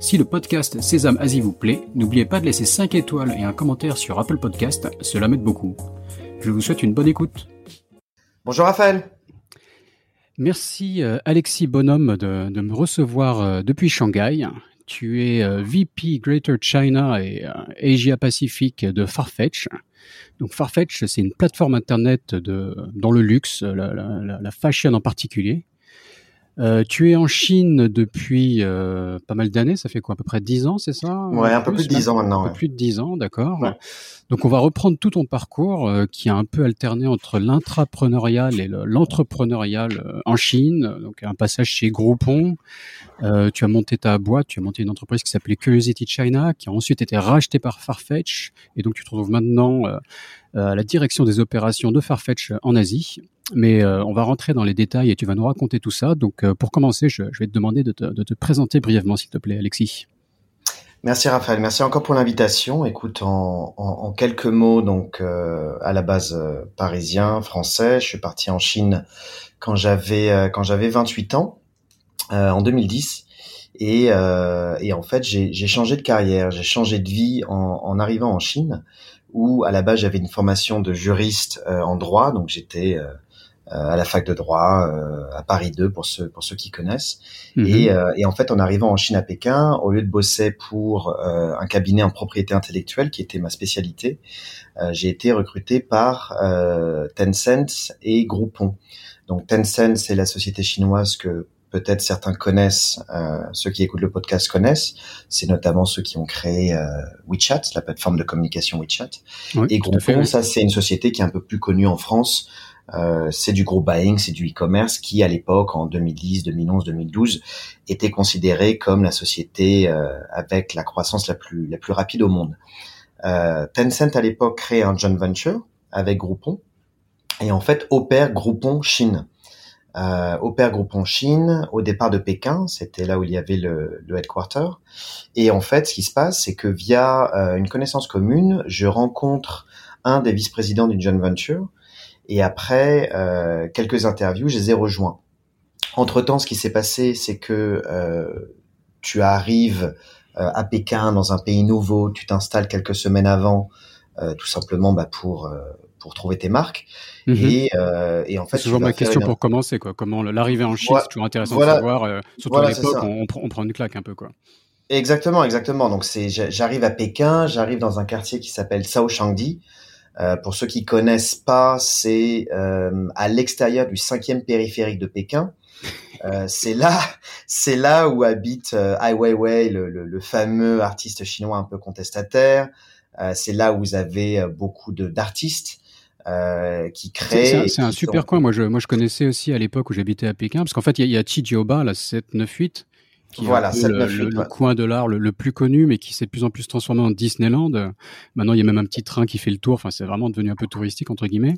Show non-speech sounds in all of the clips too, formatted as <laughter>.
Si le podcast Sésame Asie vous plaît, n'oubliez pas de laisser 5 étoiles et un commentaire sur Apple Podcast, cela m'aide beaucoup. Je vous souhaite une bonne écoute. Bonjour Raphaël. Merci euh, Alexis Bonhomme de, me recevoir euh, depuis Shanghai. Tu es euh, VP Greater China et Asia Pacific de Farfetch. Donc Farfetch, c'est une plateforme internet de, dans le luxe, la fashion en particulier, euh, tu es en Chine depuis euh, pas mal d'années, ça fait quoi, à peu près 10 ans, c'est ça Ouais, un peu plus de 10 ans maintenant. Un peu plus de 10 ans, d'accord. Donc on va reprendre tout ton parcours euh, qui a un peu alterné entre l'intrapreneurial et l'entrepreneurial en Chine, donc un passage chez Groupon. tu as monté ta boîte, tu as monté une entreprise qui s'appelait Curiosity China, qui a ensuite été rachetée par Farfetch, et donc tu te retrouves maintenant à la direction des opérations de Farfetch en Asie. Mais euh, on va rentrer dans les détails et tu vas nous raconter tout ça. Donc euh, pour commencer, je, vais te demander de te, présenter brièvement, s'il te plaît, Alexis. Merci Raphaël, merci encore pour l'invitation. Écoute, en, quelques mots, donc euh, à la base parisien, français, je suis parti en Chine quand j'avais quand j'avais 28 ans, en 2010. Et, et en fait, j'ai changé de carrière, j'ai changé de vie en, en, arrivant en Chine, où à la base j'avais une formation de juriste en droit, donc j'étais euh, à la fac de droit euh, à Paris 2 pour ceux pour ceux qui connaissent. Mhm. Et, euh, et, en fait, en arrivant en Chine à Pékin, au lieu de bosser pour un cabinet en propriété intellectuelle qui était ma spécialité, j'ai été recruté par Tencent et Groupon. Donc Tencent, c'est la société chinoise que peut-être certains connaissent, euh, ceux qui écoutent le podcast connaissent. C'est notamment ceux qui ont créé euh, WeChat, la plateforme de communication WeChat. et Groupon, ça c'est une société qui est un peu plus connue en France euh, c'est du groupe buying, c'est du e-commerce qui, à l'époque, en 2010, 2011, 2012, était considéré comme la société euh, avec la croissance la plus la plus rapide au monde. Euh, Tencent à l'époque crée un joint venture avec Groupon et en fait opère Groupon Chine. Euh, opère Groupon Chine au départ de Pékin, c'était là où il y avait le, le headquarter. Et en fait, ce qui se passe, c'est que via euh, une connaissance commune, je rencontre un des vice-présidents d'une joint venture et après euh, quelques interviews, je les ai rejoints. Entre temps, ce qui s'est passé, c'est que euh, tu arrives euh, à Pékin dans un pays nouveau, tu t'installes quelques semaines avant, tout simplement bah, pour pour trouver tes marques. Mhm. Et, et, en fait, c'est toujours ma question pour commencer, quoi. Comment l'arrivée en Chine, c'est toujours intéressant de savoir. surtout à l'époque, on, on, prend une claque un peu, quoi. Exactement, exactement. Donc c'est, j'arrive à Pékin, j'arrive dans un quartier qui s'appelle Shaoshangdi. Euh, pour ceux qui connaissent pas, c'est euh, à l'extérieur du cinquième périphérique de Pékin. Euh, c'est là, c'est là où habite Ai Weiwei, le, le, le, fameux artiste chinois un peu contestataire. c'est là où vous avez beaucoup de d'artistes. Euh, qui créent. C'est un, super coin. Moi, je, moi, je connaissais aussi à l'époque où j'habitais à Pékin, parce qu'en fait, il y, a, a Chijioba, la 798, voilà, c'est le, coin de l'art le, plus connu, mais qui s'est de plus en plus transformé en Disneyland. Maintenant, il y a même un petit train qui fait le tour. Enfin, c'est vraiment devenu un peu touristique entre guillemets.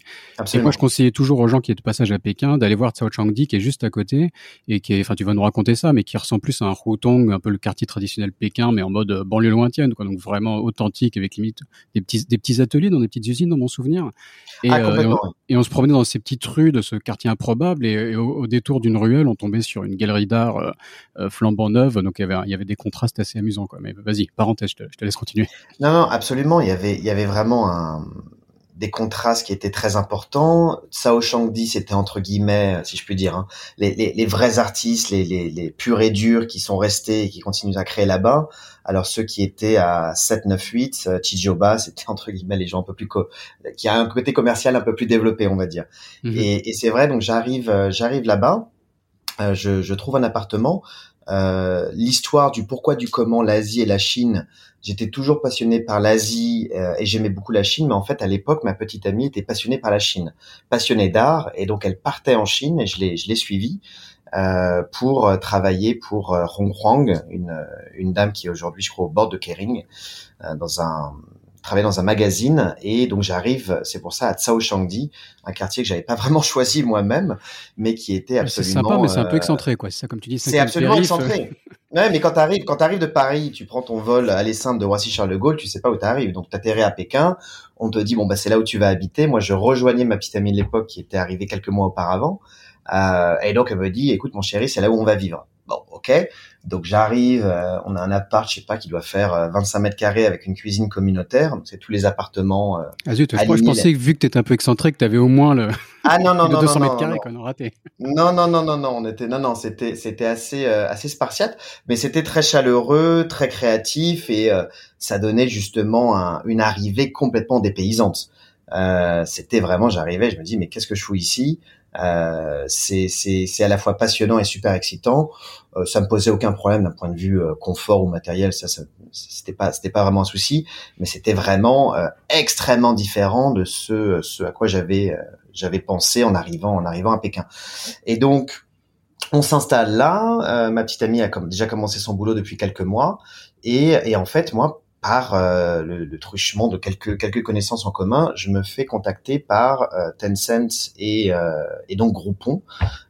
Et moi, je conseillais toujours aux gens qui étaient de passage à Pékin d'aller voir Cao Changdi, qui est juste à côté et qui est, enfin, tu vas nous raconter ça, mais qui ressemble plus à un Hutong, un peu le quartier traditionnel Pékin, mais en mode euh, banlieue lointaine, quoi. Donc vraiment authentique, avec limite des petits, des petits ateliers dans des petites usines, dans mon souvenir. Et, ah, euh, et, on, se promenait dans ces petites rues de ce quartier improbable, et, au, détour d'une ruelle, on tombait sur une galerie d'art euh, euh flambant neuve, donc il y avait, il y avait des contrastes assez amusants. Quoi. Mais vas-y, parenthèse, je te, laisse continuer. Non, non, absolument. Il y avait, il y avait vraiment un, des contrastes qui étaient très importants. Sao Shangdi, c'était entre guillemets, si je puis dire, hein, les, les, les, vrais artistes, les, les, les, purs et durs qui sont restés et qui continuent à créer là-bas. Alors ceux qui étaient à 7, 9, 8, Chijoba, c'était entre guillemets les gens un peu plus qui a un côté commercial un peu plus développé, on va dire. Mhm. Et, et c'est vrai, donc j'arrive, euh, j'arrive là-bas. Euh, je, je, trouve un appartement. Euh, l'histoire du pourquoi du comment l'Asie et la Chine. J'étais toujours passionné par l'Asie euh, et j'aimais beaucoup la Chine, mais en fait à l'époque ma petite amie était passionnée par la Chine, passionnée d'art et donc elle partait en Chine et je l'ai je l'ai suivie euh, pour travailler pour Hong Huang, une une dame qui est aujourd'hui je crois au bord de Kering dans un travaillais dans un magazine et donc j'arrive, c'est pour ça à Tsao Shangdi, un quartier que j'avais pas <laughs> vraiment choisi moi-même, mais qui était absolument. C'est sympa, mais c'est un peu excentré, quoi. C'est ça, comme tu dis. C'est absolument excentré. <laughs> Ouais, mais quand t'arrives, quand t'arrives de Paris, tu prends ton vol aller simple de Roissy-Charles de Gaulle, tu sais pas où t'arrives. Donc t'atterris à Pékin, on te dit bon bah c'est là où tu vas habiter. Moi, je rejoignais ma petite amie de l'époque qui était arrivée quelques mois auparavant, euh, et donc elle me dit écoute mon chéri, c'est là où on va vivre. Bon, ok. Donc j'arrive, euh, on a un appart, je sais pas, qui doit faire 25 euh, mètres carrés avec une cuisine communautaire. Donc c'est tous les appartements. Euh, ah zut, moi je pensais que vu que tu étais un peu excentré, que tu avais au moins le. Ah non non <laughs> non 200 non, mètres carrés qu'on a raté. Non non non non non, on était non non, c'était c'était assez assez spartiate, mais c'était très chaleureux, très créatif et ça donnait justement un, une arrivée complètement dépaysante. c'était vraiment, j'arrivais, je me dis mais qu'est-ce que je fous ici? Euh, c'est à la fois passionnant et super excitant. Euh, ça me posait aucun problème d'un point de vue euh, confort ou matériel, ça, ça c'était pas c'était pas vraiment un souci, mais c'était vraiment euh, extrêmement différent de ce ce à quoi j'avais j'avais pensé en arrivant en arrivant à Pékin. Et donc on s'installe là. ma petite amie a comme, déjà commencé son boulot depuis quelques mois, et, et en fait moi par euh, le, le, truchement de quelques quelques connaissances en commun, je me fais contacter par euh, Tencent et, euh, et donc Groupon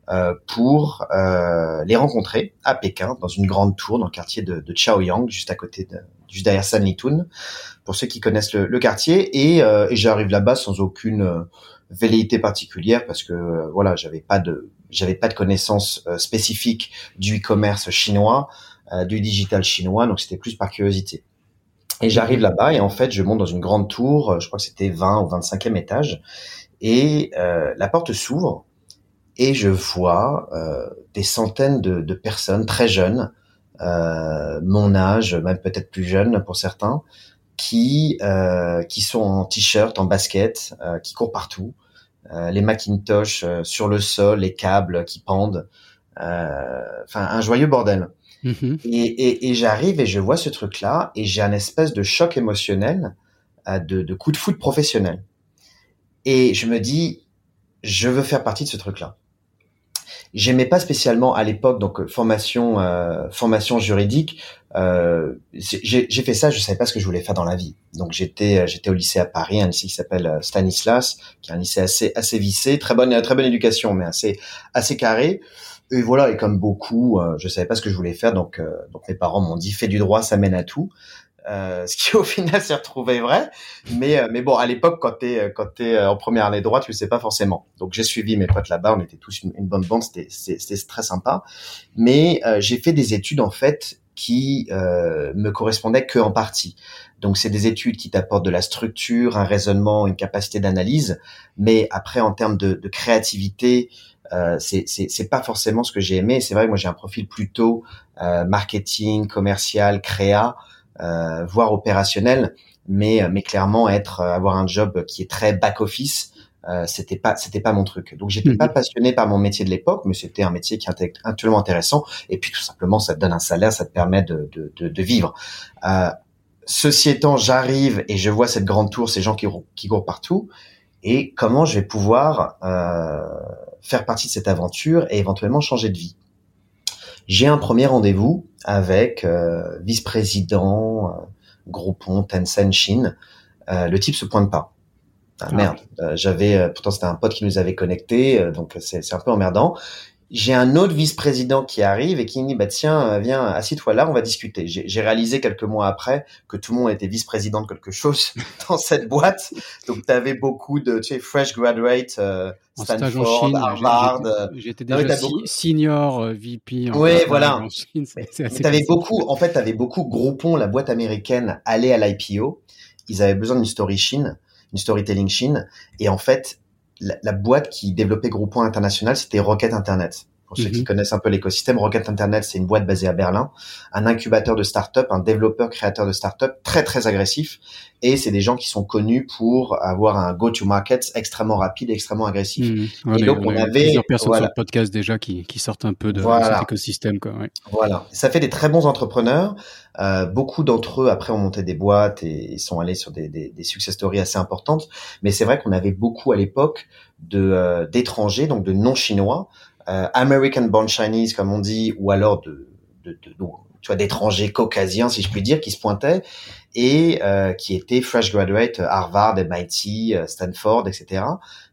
euh, pour les rencontrer à Pékin dans une grande tour dans le quartier de, de Chaoyang, juste à côté de juste derrière Sanlitun, pour ceux qui connaissent le, le quartier. Et, et j'arrive là-bas sans aucune velléité particulière parce que voilà, j'avais pas de j'avais pas de connaissances spécifiques du e-commerce chinois, du digital chinois, donc c'était plus par curiosité. Et j'arrive là-bas et en fait, je monte dans une grande tour, euh, je crois que c'était 20 ou 25e étage, et euh, la porte s'ouvre et je vois euh, des centaines de, de, personnes très jeunes, euh, mon âge, même peut-être plus jeunes pour certains, qui euh, qui sont en t-shirt, en basket, euh, qui courent partout, les Macintosh sur le sol, les câbles qui pendent, enfin un joyeux bordel. Mm-hmm. Et, et, et j'arrive et je vois ce truc-là et j'ai un espèce de choc émotionnel, euh, de, de coup de foot professionnel. Et je me dis, je veux faire partie de ce truc-là. J'aimais pas spécialement à l'époque donc formation euh, formation juridique. Euh, j'ai fait ça, je savais pas ce que je voulais faire dans la vie. Donc j'étais j'étais au lycée à Paris, un lycée qui s'appelle euh, Stanislas, qui est un lycée assez assez vissé, très bonne très bonne éducation, mais assez assez carré et voilà, et comme beaucoup, euh, je savais pas ce que je voulais faire, donc, euh, donc mes parents m'ont dit fais du droit, ça mène à tout. Euh, ce qui <laughs> au final s'est retrouvé vrai, mais euh, mais bon à l'époque quand t'es quand t'es en première année de droit tu le sais pas forcément. Donc j'ai suivi mes potes là-bas, on était tous une, bonne bande, c'était c'était très sympa. Mais j'ai fait des études en fait qui me correspondaient que en partie. Donc c'est des études qui t'apportent de la structure, un raisonnement, une capacité d'analyse, mais après en termes de, de créativité, euh, c'est c'est pas forcément ce que j'ai aimé. C'est vrai que moi j'ai un profil plutôt euh, marketing, commercial, créa, euh, voire opérationnel, mais mais clairement être euh, avoir un job qui est très back office. Euh, c'était pas c'était pas mon truc donc j'étais pas mhm. passionné par mon métier de l'époque mais c'était un métier qui est intellectuellement intéressant et puis tout simplement ça te donne un salaire ça te permet de de, de, de vivre euh, ceci étant j'arrive et je vois cette grande tour ces gens qui qui courent partout et comment je vais pouvoir euh, faire partie de cette aventure et éventuellement changer de vie. J'ai un premier rendez-vous avec euh, vice-président euh, Groupon Tencent Chine. Euh, le type se pointe pas. Ah, ah. merde, euh, j'avais euh, pourtant c'était un pote qui nous avait connectés, donc c'est un peu emmerdant j'ai un autre vice-président qui arrive et qui me dit bah tiens viens assis-toi là on va discuter. J'ai réalisé quelques mois après que tout le monde était vice-président de quelque chose <laughs> dans cette boîte. Donc tu avais beaucoup de tu sais fresh graduate euh, Stanford Chine, Harvard j'étais euh, déjà senior euh, VP en oui voilà. avais beaucoup en fait tu avais beaucoup Groupon la boîte américaine allait à l'IPO ils avaient besoin d'une story Chine une storytelling Chine. Et en fait la, boîte qui développait Groupon International, c'était Rocket Internet. Pour ceux qui mhm. connaissent un peu l'écosystème, Rocket Internet, c'est une boîte basée à Berlin, un incubateur de start-up, un développeur créateur de start-up très très agressif. Et c'est des gens qui sont connus pour avoir un go-to-market extrêmement rapide, extrêmement agressif. Mhm. et donc on, avait plusieurs personnes sur le podcast déjà qui, qui sortent un peu de, cet écosystème. Quoi, Voilà, ça fait des très bons entrepreneurs. Euh, beaucoup d'entre eux après ont monté des boîtes et, sont allés sur des, des, des success stories assez importantes. Mais c'est vrai qu'on avait beaucoup à l'époque de euh, d'étrangers, donc de non chinois, American born Chinese comme on dit, ou alors de de, de, tu vois, d'étrangers caucasiens, si je puis dire, qui se pointaient et euh, qui étaient fresh graduate Harvard, MIT, Stanford, etc.,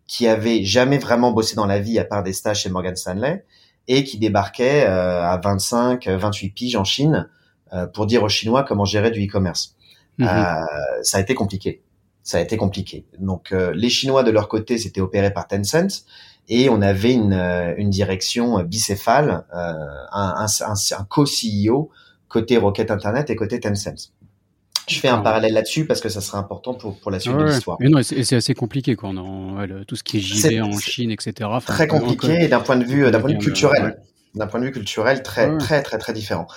qui avaient jamais vraiment bossé dans la vie à part des stages chez Morgan Stanley et qui débarquaient à 25, 28 piges en Chine pour dire aux Chinois comment gérer du e-commerce. Mm-hmm. ça a été compliqué ça a été compliqué. Donc les Chinois de leur côté, c'était opéré par Tencent et on avait une, euh, une direction bicéphale, euh, un, un, un co-CEO côté Rocket Internet et côté Tencent. Je fais un parallèle là-dessus parce que ça sera important pour, pour la suite de l'histoire. Mais non, c'est assez compliqué quoi. tout ce qui est JV en Chine, etc. très compliqué d'un point de vue d'un point de vue culturel. D'un point de vue culturel, très très très très différent.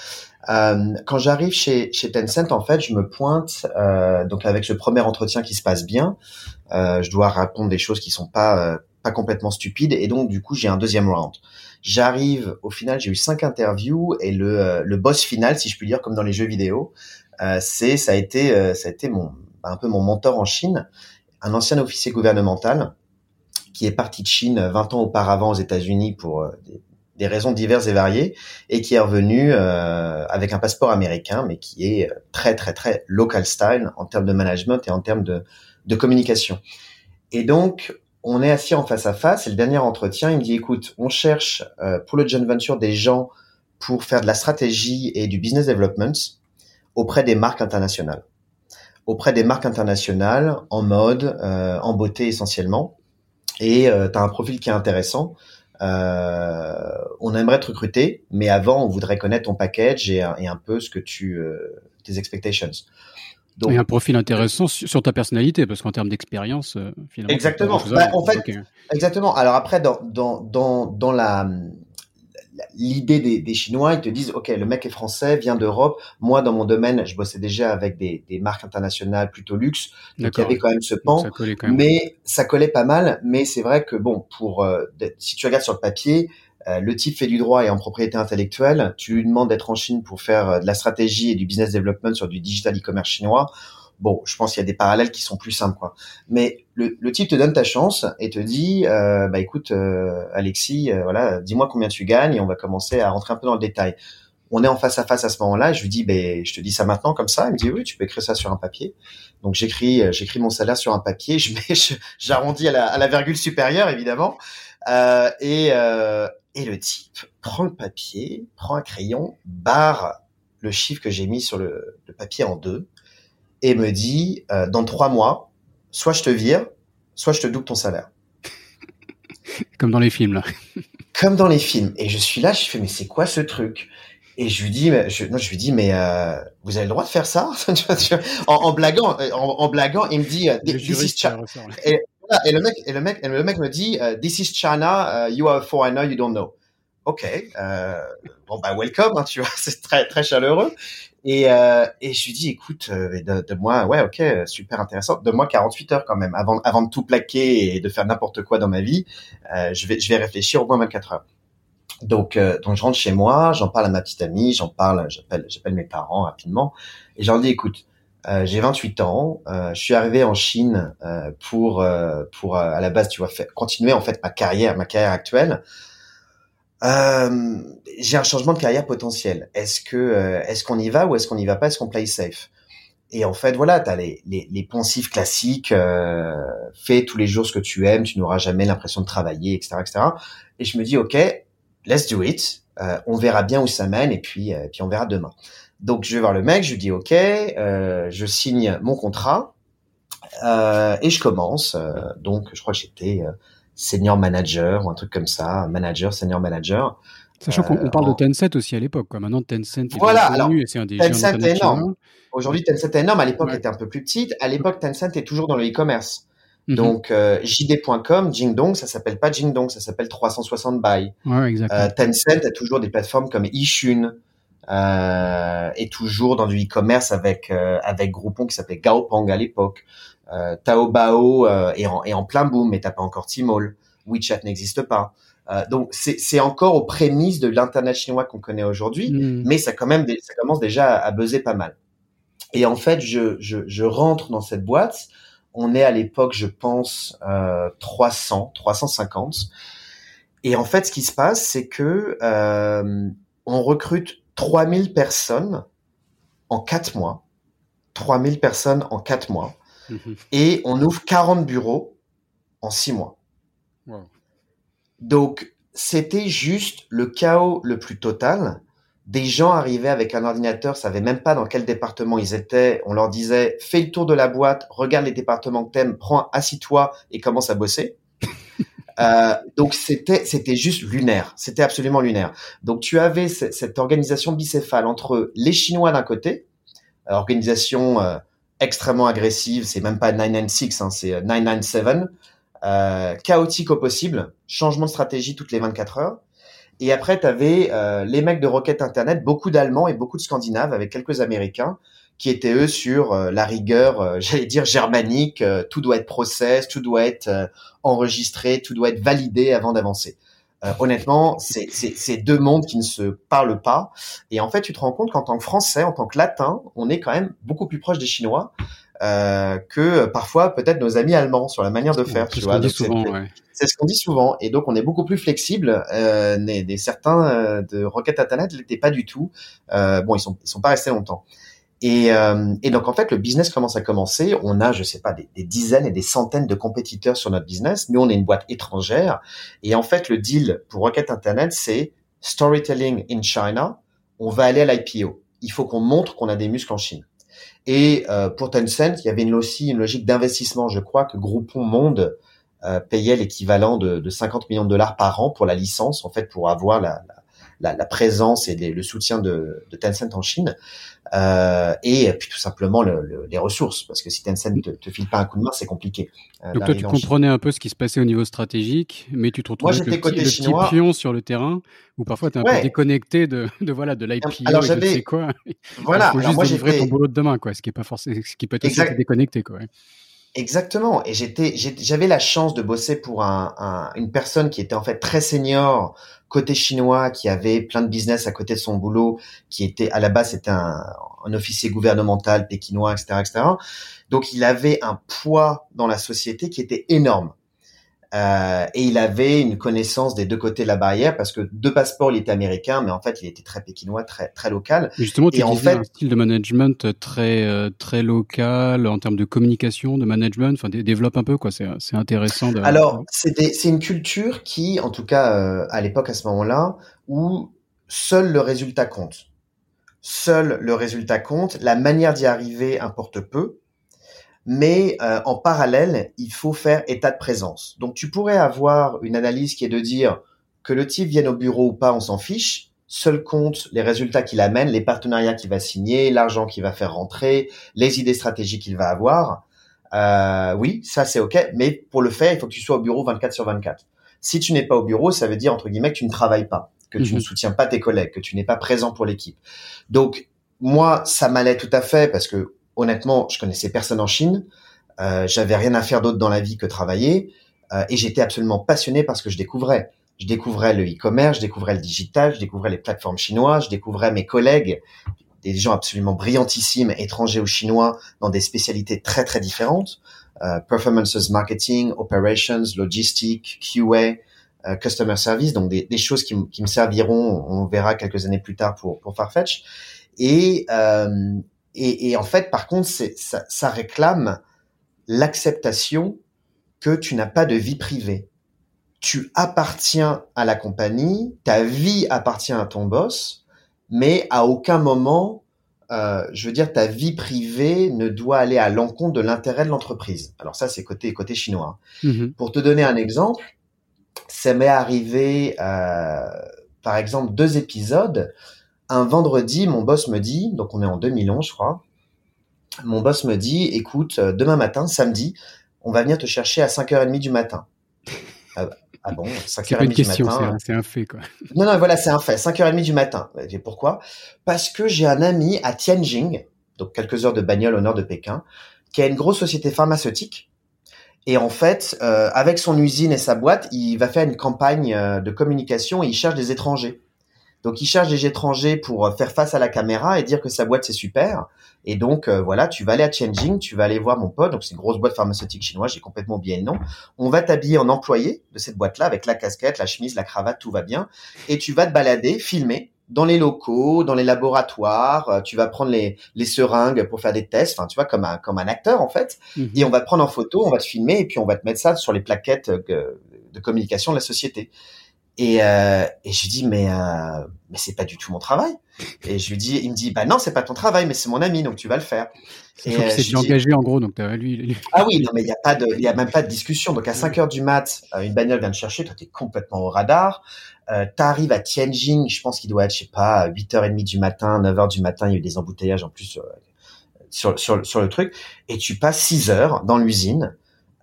Euh, quand j'arrive chez, chez Tencent, en fait, je me pointe euh, donc avec ce premier entretien qui se passe bien. Euh, je dois répondre des choses qui sont pas euh, pas complètement stupides et donc du coup j'ai un deuxième round. J'arrive au final, j'ai eu cinq interviews et le, euh, le boss final, si je puis dire, comme dans les jeux vidéo, c'est ça a été ça a été mon un peu mon mentor en Chine, un ancien officier gouvernemental qui est parti de Chine 20 ans auparavant aux États-Unis pour des, des raisons diverses et variées, et qui est revenu euh, avec un passeport américain, mais qui est très très très local style en termes de management et en termes de, de communication. Et donc, on est assis en face à face, et le dernier entretien, il me dit, écoute, on cherche euh, pour le joint venture des gens pour faire de la stratégie et du business development auprès des marques internationales. Auprès des marques internationales, en mode, euh, en beauté essentiellement. Et tu as un profil qui est intéressant. Euh, on aimerait te recruter, mais avant, on voudrait connaître ton package et, un peu ce que tu, euh, tes expectations. Donc, et un profil intéressant sur ta personnalité, parce qu'en termes d'expérience, euh, finalement. Exactement. Bah, en fait, exactement. Alors après, dans, dans, dans, dans la, l'idée des, des, Chinois, ils te disent, OK, le mec est français, vient d'Europe. Moi, dans mon domaine, je bossais déjà avec des, des marques internationales plutôt luxe. Donc, il y avait quand même ce pan. Mais ça collait pas mal. Mais c'est vrai que, bon, pour, euh, si tu regardes sur le papier, le type fait du droit et en propriété intellectuelle. Tu lui demandes d'être en Chine pour faire euh, de la stratégie et du business development sur du digital e-commerce chinois bon, je pense qu'il y a des parallèles qui sont plus simples, quoi. Mais le, le type te donne ta chance et te dit, euh, bah écoute, euh, Alexis, euh, voilà, dis-moi combien tu gagnes et on va commencer à rentrer un peu dans le détail. On est en face à face à ce moment-là. Je lui dis, ben, je te dis ça maintenant comme ça. Il me dit, oui, tu peux écrire ça sur un papier. Donc j'écris, euh, j'écris mon salaire sur un papier. <laughs> Je mets, j'arrondis à la, à la virgule supérieure, évidemment. Euh, et, et le type prend le papier, prend un crayon, barre le chiffre que j'ai mis sur le, le papier en deux et me dit euh, dans trois mois, soit je te vire, soit je te double ton salaire. <laughs> Comme dans les films là. <laughs> Comme dans les films. Et je suis là, je fais mais c'est quoi ce truc? Et je lui dis, mais je, non, je lui dis mais euh, vous avez le droit de faire ça? <laughs> En, en, blaguant, euh, en, en, blaguant, il me dit this is. Et, et, le mec, et le mec, et le mec me dit this is China, you are a foreigner, you don't know. Ok, bon bah welcome, hein, tu vois, <laughs> c'est très très chaleureux. Et, euh, et je lui dis, écoute, euh, de, moi, ouais, ok, super intéressant. De moi 48 heures quand même, avant, avant de tout plaquer et de faire n'importe quoi dans ma vie, euh, je vais, je vais réfléchir au moins 24 heures. Donc, euh, donc je rentre chez moi, j'en parle à ma petite amie, j'en parle, j'appelle, j'appelle mes parents rapidement, et j'en dis, écoute, euh, j'ai 28 ans, euh, je suis arrivé en Chine pour, pour à la base, tu vois, continuer en fait ma carrière, ma carrière actuelle. Euh, j'ai un changement de carrière potentiel. Est-ce que euh, est-ce qu'on y va ou est-ce qu'on y va pas? Est-ce qu'on play safe? Et en fait, voilà, tu as les, les, les, poncifs classiques. Euh, fais tous les jours ce que tu aimes, tu n'auras jamais l'impression de travailler, etc., etc. Et je me dis, ok, let's do it. Euh, on verra bien où ça mène et puis euh, puis on verra demain. Donc je vais voir le mec, je lui dis, ok, je signe mon contrat et je commence. donc je crois que j'étais senior manager ou un truc comme ça, manager, senior manager. Sachant qu'on parle de euh, Tencent aussi à l'époque. Maintenant, Tencent est voilà, alors, et c'est un des Tencent est énorme. Aujourd'hui, Tencent est énorme. À l'époque, elle était un peu plus petite. À l'époque, Tencent est toujours dans le e-commerce. Mhm. Donc, euh, JD.com, Jingdong, ça s'appelle pas Jingdong, ça s'appelle 360 Buy. Ouais, exactement. Euh, Tencent a toujours des plateformes comme euh, et toujours dans du e-commerce avec euh, avec Groupon qui s'appelait Gaopang à l'époque. Euh, Taobao euh, est, en, est en plein boom, mais t'as pas encore Tmall. WeChat n'existe pas. Euh, donc c'est encore aux prémices de l'internet chinois qu'on connaît aujourd'hui, mm. mais ça quand même ça commence déjà à, buzzer pas mal. Et en fait, je, je, je rentre dans cette boîte. On est à l'époque, je pense, euh, 300, 350. Et en fait, ce qui se passe, c'est que euh, on recrute 3000 personnes en 4 mois. 3000 personnes en 4 mois. Mhm. Et on ouvre 40 bureaux en 6 mois. Donc, c'était juste le chaos le plus total. Des gens arrivaient avec un ordinateur, savaient même pas dans quel département ils étaient. On leur disait, fais le tour de la boîte, regarde les départements que t'aimes, prends, assis-toi et commence à bosser. Euh, donc c'était c'était juste lunaire, c'était absolument lunaire. Donc tu avais cette organisation bicéphale entre les Chinois d'un côté, euh, organisation euh, extrêmement agressive, c'est même pas 996, hein, c'est 997, euh, chaotique au possible, changement de stratégie toutes les 24 heures. Et après, tu avais les mecs de Rocket Internet, beaucoup d'Allemands et beaucoup de Scandinaves, avec quelques Américains, qui étaient eux sur euh, la rigueur, euh, <laughs> j'allais dire germanique, euh, tout doit être process, tout doit être enregistré, tout doit être validé avant d'avancer. honnêtement, c'est deux mondes qui ne se parlent pas. Et en fait, tu te rends compte qu'en tant que Français, en tant que Latin, on est quand même beaucoup plus proche des Chinois euh, que parfois peut-être nos amis allemands sur la manière de faire. C'est ce qu'on dit souvent. C'est ce qu'on dit souvent. Et donc on est beaucoup plus flexible. Euh, des, certains de Rocket Internet l'étaient pas du tout. Euh, bon, ils sont ils sont pas restés longtemps. Et, euh, et, donc en fait, le business commence à commencer. On a, je sais pas, des, dizaines et des centaines de compétiteurs sur notre business. Nous, on est une boîte étrangère. Et en fait, le deal pour Rocket Internet, c'est storytelling in China. On va aller à l'IPO. Il faut qu'on montre qu'on a des muscles en Chine. Et euh, pour Tencent, il y avait une, aussi une logique d'investissement. Je crois que Groupon Monde euh, payait l'équivalent de, de, 50 millions de dollars par an pour la licence, en fait, pour avoir la, la, la présence et le soutien de, de Tencent en Chine. Euh, et puis tout simplement le, les ressources, parce que si Tencent te, te file pas un coup de main, c'est compliqué. Euh, Donc toi, tu comprenais un peu ce qui se passait au niveau stratégique, mais tu te retrouvais avec le, petit, le petit pion sur le terrain, où parfois tu es un peu déconnecté de, de voilà de l'IPO alors, et de sais quoi. <laughs> Voilà, Il faut juste délivrer ton boulot de demain, quoi, ce qui est pas forcément, ce qui peut être déconnecté, quoi. Exactement. Et j'étais, j'avais la chance de bosser pour un, un, une personne qui était en fait très senior côté chinois, qui avait plein de business à côté de son boulot, qui était à la base c'était un, un officier gouvernemental pékinois, etc., etc. Donc il avait un poids dans la société qui était énorme. Euh, et il avait une connaissance des deux côtés de la barrière parce que de passeport il était américain, mais en fait il était très pékinois, très très local. justement, tu et en fait, un style de management très euh, très local en termes de communication, de management. Enfin, développe un peu quoi. C'est c'est intéressant. De... Alors c'est c'est une culture qui, en tout cas euh, à l'époque à ce moment-là, où seul le résultat compte. Seul le résultat compte. La manière d'y arriver importe peu mais euh, en parallèle, il faut faire état de présence. Donc tu pourrais avoir une analyse qui est de dire que le type vienne au bureau ou pas, on s'en fiche. Seul compte les résultats qu'il amène, les partenariats qu'il va signer, l'argent qu'il va faire rentrer, les idées stratégiques qu'il va avoir. Euh, oui, ça c'est ok, mais pour le faire, il faut que tu sois au bureau 24 sur 24. Si tu n'es pas au bureau, ça veut dire entre guillemets que tu ne travailles pas, que tu ne mhm. soutiens pas tes collègues, que tu n'es pas présent pour l'équipe. Donc moi, ça m'allait tout à fait parce que honnêtement, je connaissais personne en Chine. Euh, j'avais rien à faire d'autre dans la vie que travailler. Euh, et j'étais absolument passionné parce que je découvrais. Je découvrais le e-commerce, je découvrais le digital, je découvrais les plateformes chinoises, je découvrais mes collègues, des gens absolument brillantissimes, étrangers ou chinois, dans des spécialités très très différentes. Euh, performances marketing, operations, logistique, QA, customer service, donc des, des choses qui, qui, me serviront, on verra quelques années plus tard pour, pour Farfetch. Et, et, et, en fait, par contre, ça, ça réclame l'acceptation que tu n'as pas de vie privée. Tu appartiens à la compagnie, ta vie appartient à ton boss, mais à aucun moment, euh, je veux dire, ta vie privée ne doit aller à l'encontre de l'intérêt de l'entreprise. Alors ça, c'est côté côté chinois. Mm-hmm. Pour te donner un exemple, ça m'est arrivé, euh, par exemple, deux épisodes un vendredi, mon boss me dit, donc on est en 2011, je crois, mon boss me dit, écoute, euh, demain matin, samedi, on va venir te chercher à 5h30 du matin. <laughs> Ah, ah bon, 5h30 du matin. C'est un fait, quoi. Non, non, voilà, c'est un fait. 5h30 du matin. Et pourquoi? Parce que j'ai un ami à Tianjin, donc quelques heures de bagnole au nord de Pékin, qui a une grosse société pharmaceutique. Et en fait, euh, avec son usine et sa boîte, il va faire une campagne euh, de communication et il cherche des étrangers. Donc il cherche des étrangers pour euh, faire face à la caméra et dire que sa boîte c'est super. Et donc euh, voilà, tu vas aller à Tianjin, tu vas aller voir mon pote, donc c'est une grosse boîte pharmaceutique chinoise, j'ai complètement oublié le nom. On va t'habiller en employé de cette boîte-là avec la casquette, la chemise, la cravate, tout va bien, et tu vas te balader, filmer dans les locaux, dans les laboratoires. Euh, tu vas prendre les, les seringues pour faire des tests. Enfin, tu vois, comme un, comme un acteur, en fait. Mhm. Et on va te prendre en photo, on va te filmer et puis on va te mettre ça sur les plaquettes de communication de la société. Et, euh, et je lui dis mais euh, mais c'est pas du tout mon travail. Et je lui dis, il me dit bah non c'est pas ton travail mais c'est mon ami donc tu vas le faire. Et euh, c'est engagé en gros donc lui, lui, Ah oui non mais il y a pas de il y a même pas de discussion donc à 5 heures du mat euh, une bagnole vient te chercher toi t'es complètement au radar. Euh, t'arrives à Tianjin je pense qu'il doit être je sais pas 8h30 du matin 9h du matin il y a eu des embouteillages en plus euh, sur, sur, sur le truc et tu passes 6 heures dans l'usine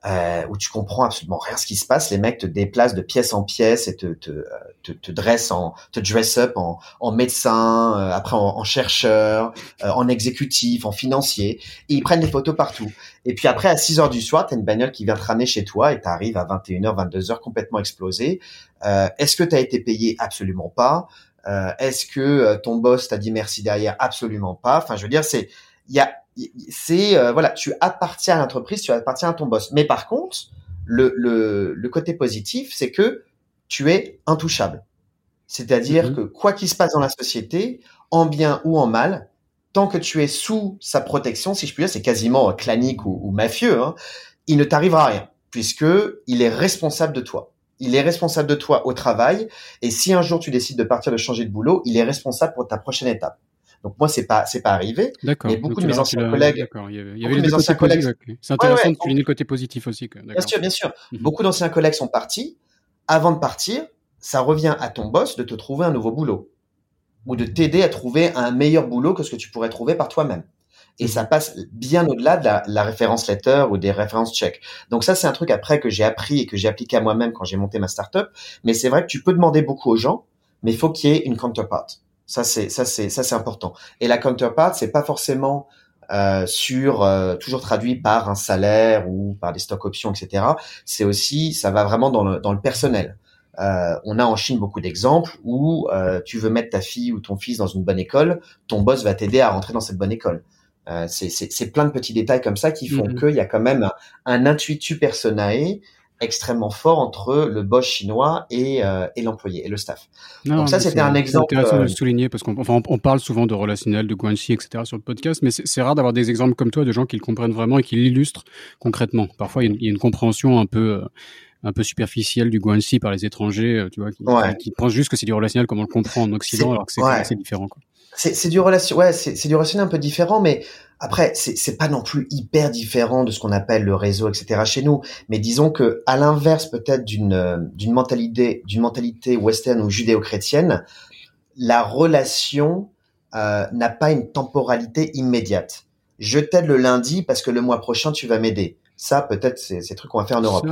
euh, où tu comprends absolument rien ce qui se passe. Les mecs te déplacent de pièce en pièce et te te, euh, te, te dressent en te dress up en, en médecin, euh, après en, chercheur, euh, en exécutif, en financier. Et ils prennent des photos partout. Et puis après à 6 heures du soir, t'as une bagnole qui vient te ramener chez toi et t'arrives à 21h, 22h complètement explosé. Est-ce que t'as été payé? Absolument pas. Est-ce que ton boss t'a dit merci derrière? Absolument pas. Enfin, je veux dire, c'est il y a c'est euh, voilà, tu appartiens à l'entreprise, tu appartiens à ton boss. Mais par contre, le, le, le côté positif, c'est que tu es intouchable. C'est-à-dire mhm. que quoi qu'il se passe dans la société, en bien ou en mal, tant que tu es sous sa protection, si je puis dire, c'est quasiment clanique ou, ou mafieux, hein, il ne t'arrivera rien, puisque il est responsable de toi. Il est responsable de toi au travail, et si un jour tu décides de partir de changer de boulot, il est responsable pour ta prochaine étape. Donc moi c'est pas c'est pas arrivé. D'accord. Mais beaucoup de mes anciens collègues. Il y avait, il y avait anciens collègues. C'est intéressant de souligner le côté positif aussi. Bien sûr, bien sûr. Mhm. Beaucoup d'anciens collègues sont partis. Avant de partir, ça revient à ton boss de te trouver un nouveau boulot ou de t'aider à trouver un meilleur boulot que ce que tu pourrais trouver par toi-même. Et mhm. ça passe bien au-delà de la, la, référence letter ou des références check. Donc ça, c'est un truc après que j'ai appris et que j'ai appliqué à moi-même quand j'ai monté ma startup. Mais c'est vrai que tu peux demander beaucoup aux gens, mais il faut qu'il y ait une counterpart. Ça c'est ça c'est ça c'est important. Et la counterpart, c'est pas forcément euh, sur euh, toujours traduit par un salaire ou par des stock options, etc. C'est aussi ça va vraiment dans le dans le personnel. Euh, on a en Chine beaucoup d'exemples où euh, tu veux mettre ta fille ou ton fils dans une bonne école, ton boss va t'aider à rentrer dans cette bonne école. Euh, c'est plein de petits détails comme ça qui font mm-hmm. qu'il y a quand même un, un intuitu personae extrêmement fort entre le boss chinois et, euh, et l'employé et le staff. Donc ça, c'était un exemple. C'est intéressant de le euh, souligner parce qu'on enfin, on parle souvent de relationnel, de Guanxi, etc. sur le podcast, mais c'est rare d'avoir des exemples comme toi de gens qui le comprennent vraiment et qui l'illustrent concrètement. Parfois, il y, a une, compréhension un peu euh, un peu superficielle du Guanxi par les étrangers, tu vois, qui, qui pensent juste que c'est du relationnel comme on le comprend en Occident, alors que c'est différent. Quoi. C'est du relation, ouais, c'est du relationnel un peu différent, mais après, c'est pas non plus hyper différent de ce qu'on appelle le réseau, etc. chez nous. Mais disons que, à l'inverse peut-être d'une d'une mentalité d'une mentalité western ou judéo-chrétienne, la relation euh, n'a pas une temporalité immédiate. Je t'aide le lundi parce que le mois prochain tu vas m'aider. Ça, peut-être, c'est c'est trucs qu'on va faire en Europe.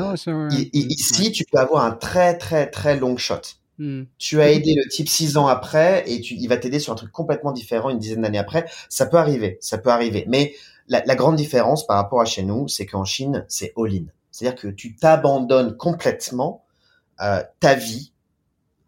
Ici, tu peux avoir un très très très long shot. Hmm. Tu as aidé le type six ans après et tu, il va t'aider sur un truc complètement différent une dizaine d'années après. Ça peut arriver, ça peut arriver. Mais la, la grande différence par rapport à chez nous, c'est qu'en Chine, c'est all-in. C'est-à-dire que tu t'abandonnes complètement euh, ta vie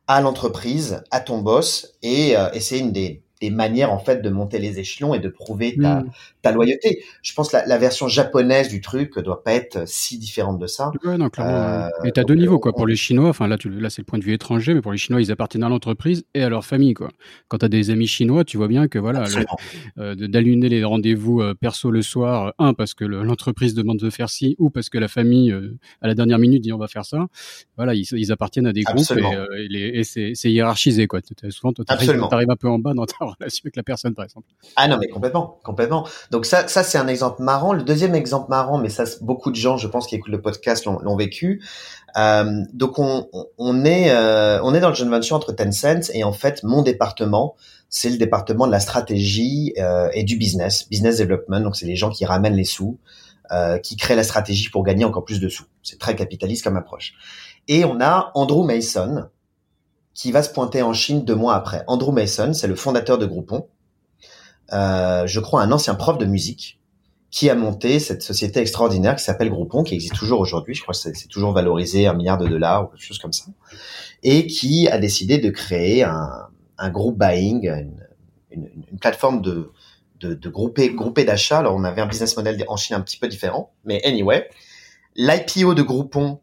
à l'entreprise, à ton boss, et, euh, et c'est une des des manières en fait de monter les échelons et de prouver ta, hmm. Ta loyauté. Je pense que la, la, version japonaise du truc doit pas être si différente de ça. Ouais, non, clairement. Euh, mais t'as deux niveaux quoi. Pour les Chinois, enfin là, tu, là c'est le point de vue étranger, mais pour les Chinois, ils appartiennent à l'entreprise et à leur famille quoi. Quand t'as des amis chinois, tu vois bien que voilà, euh, d'allumer les rendez-vous euh, perso le soir, un parce que l'entreprise demande de faire ci, ou parce que la famille à la dernière minute dit on va faire ça. Voilà, ils, ils appartiennent à des groupes et, et, c'est hiérarchisé quoi. Souvent, t'arrives un peu en bas dans ta <laughs> relation avec la personne, par exemple. Ah non, mais complètement, complètement. Donc ça, ça c'est un exemple marrant. Le deuxième exemple marrant, mais ça, beaucoup de gens, je pense, qui écoutent le podcast l'ont vécu. Euh, donc on, on est, euh, on est dans le joint venture entre Tencent et en fait mon département, c'est le département de la stratégie euh, et du business, business development. Donc c'est les gens qui ramènent les sous, euh, qui créent la stratégie pour gagner encore plus de sous. C'est très capitaliste comme approche. Et on a Andrew Mason, qui va se pointer en Chine deux mois après. Andrew Mason, c'est le fondateur de Groupon. Euh, je crois un ancien prof de musique qui a monté cette société extraordinaire qui s'appelle Groupon, qui existe toujours aujourd'hui. Je crois que c'est toujours valorisé un milliard de dollars ou quelque chose comme ça. Et qui a décidé de créer un, un groupe buying, une, une, plateforme de, de, de grouper, grouper d'achat. Alors on avait un business model en Chine un petit peu différent, mais anyway, l'IPO de Groupon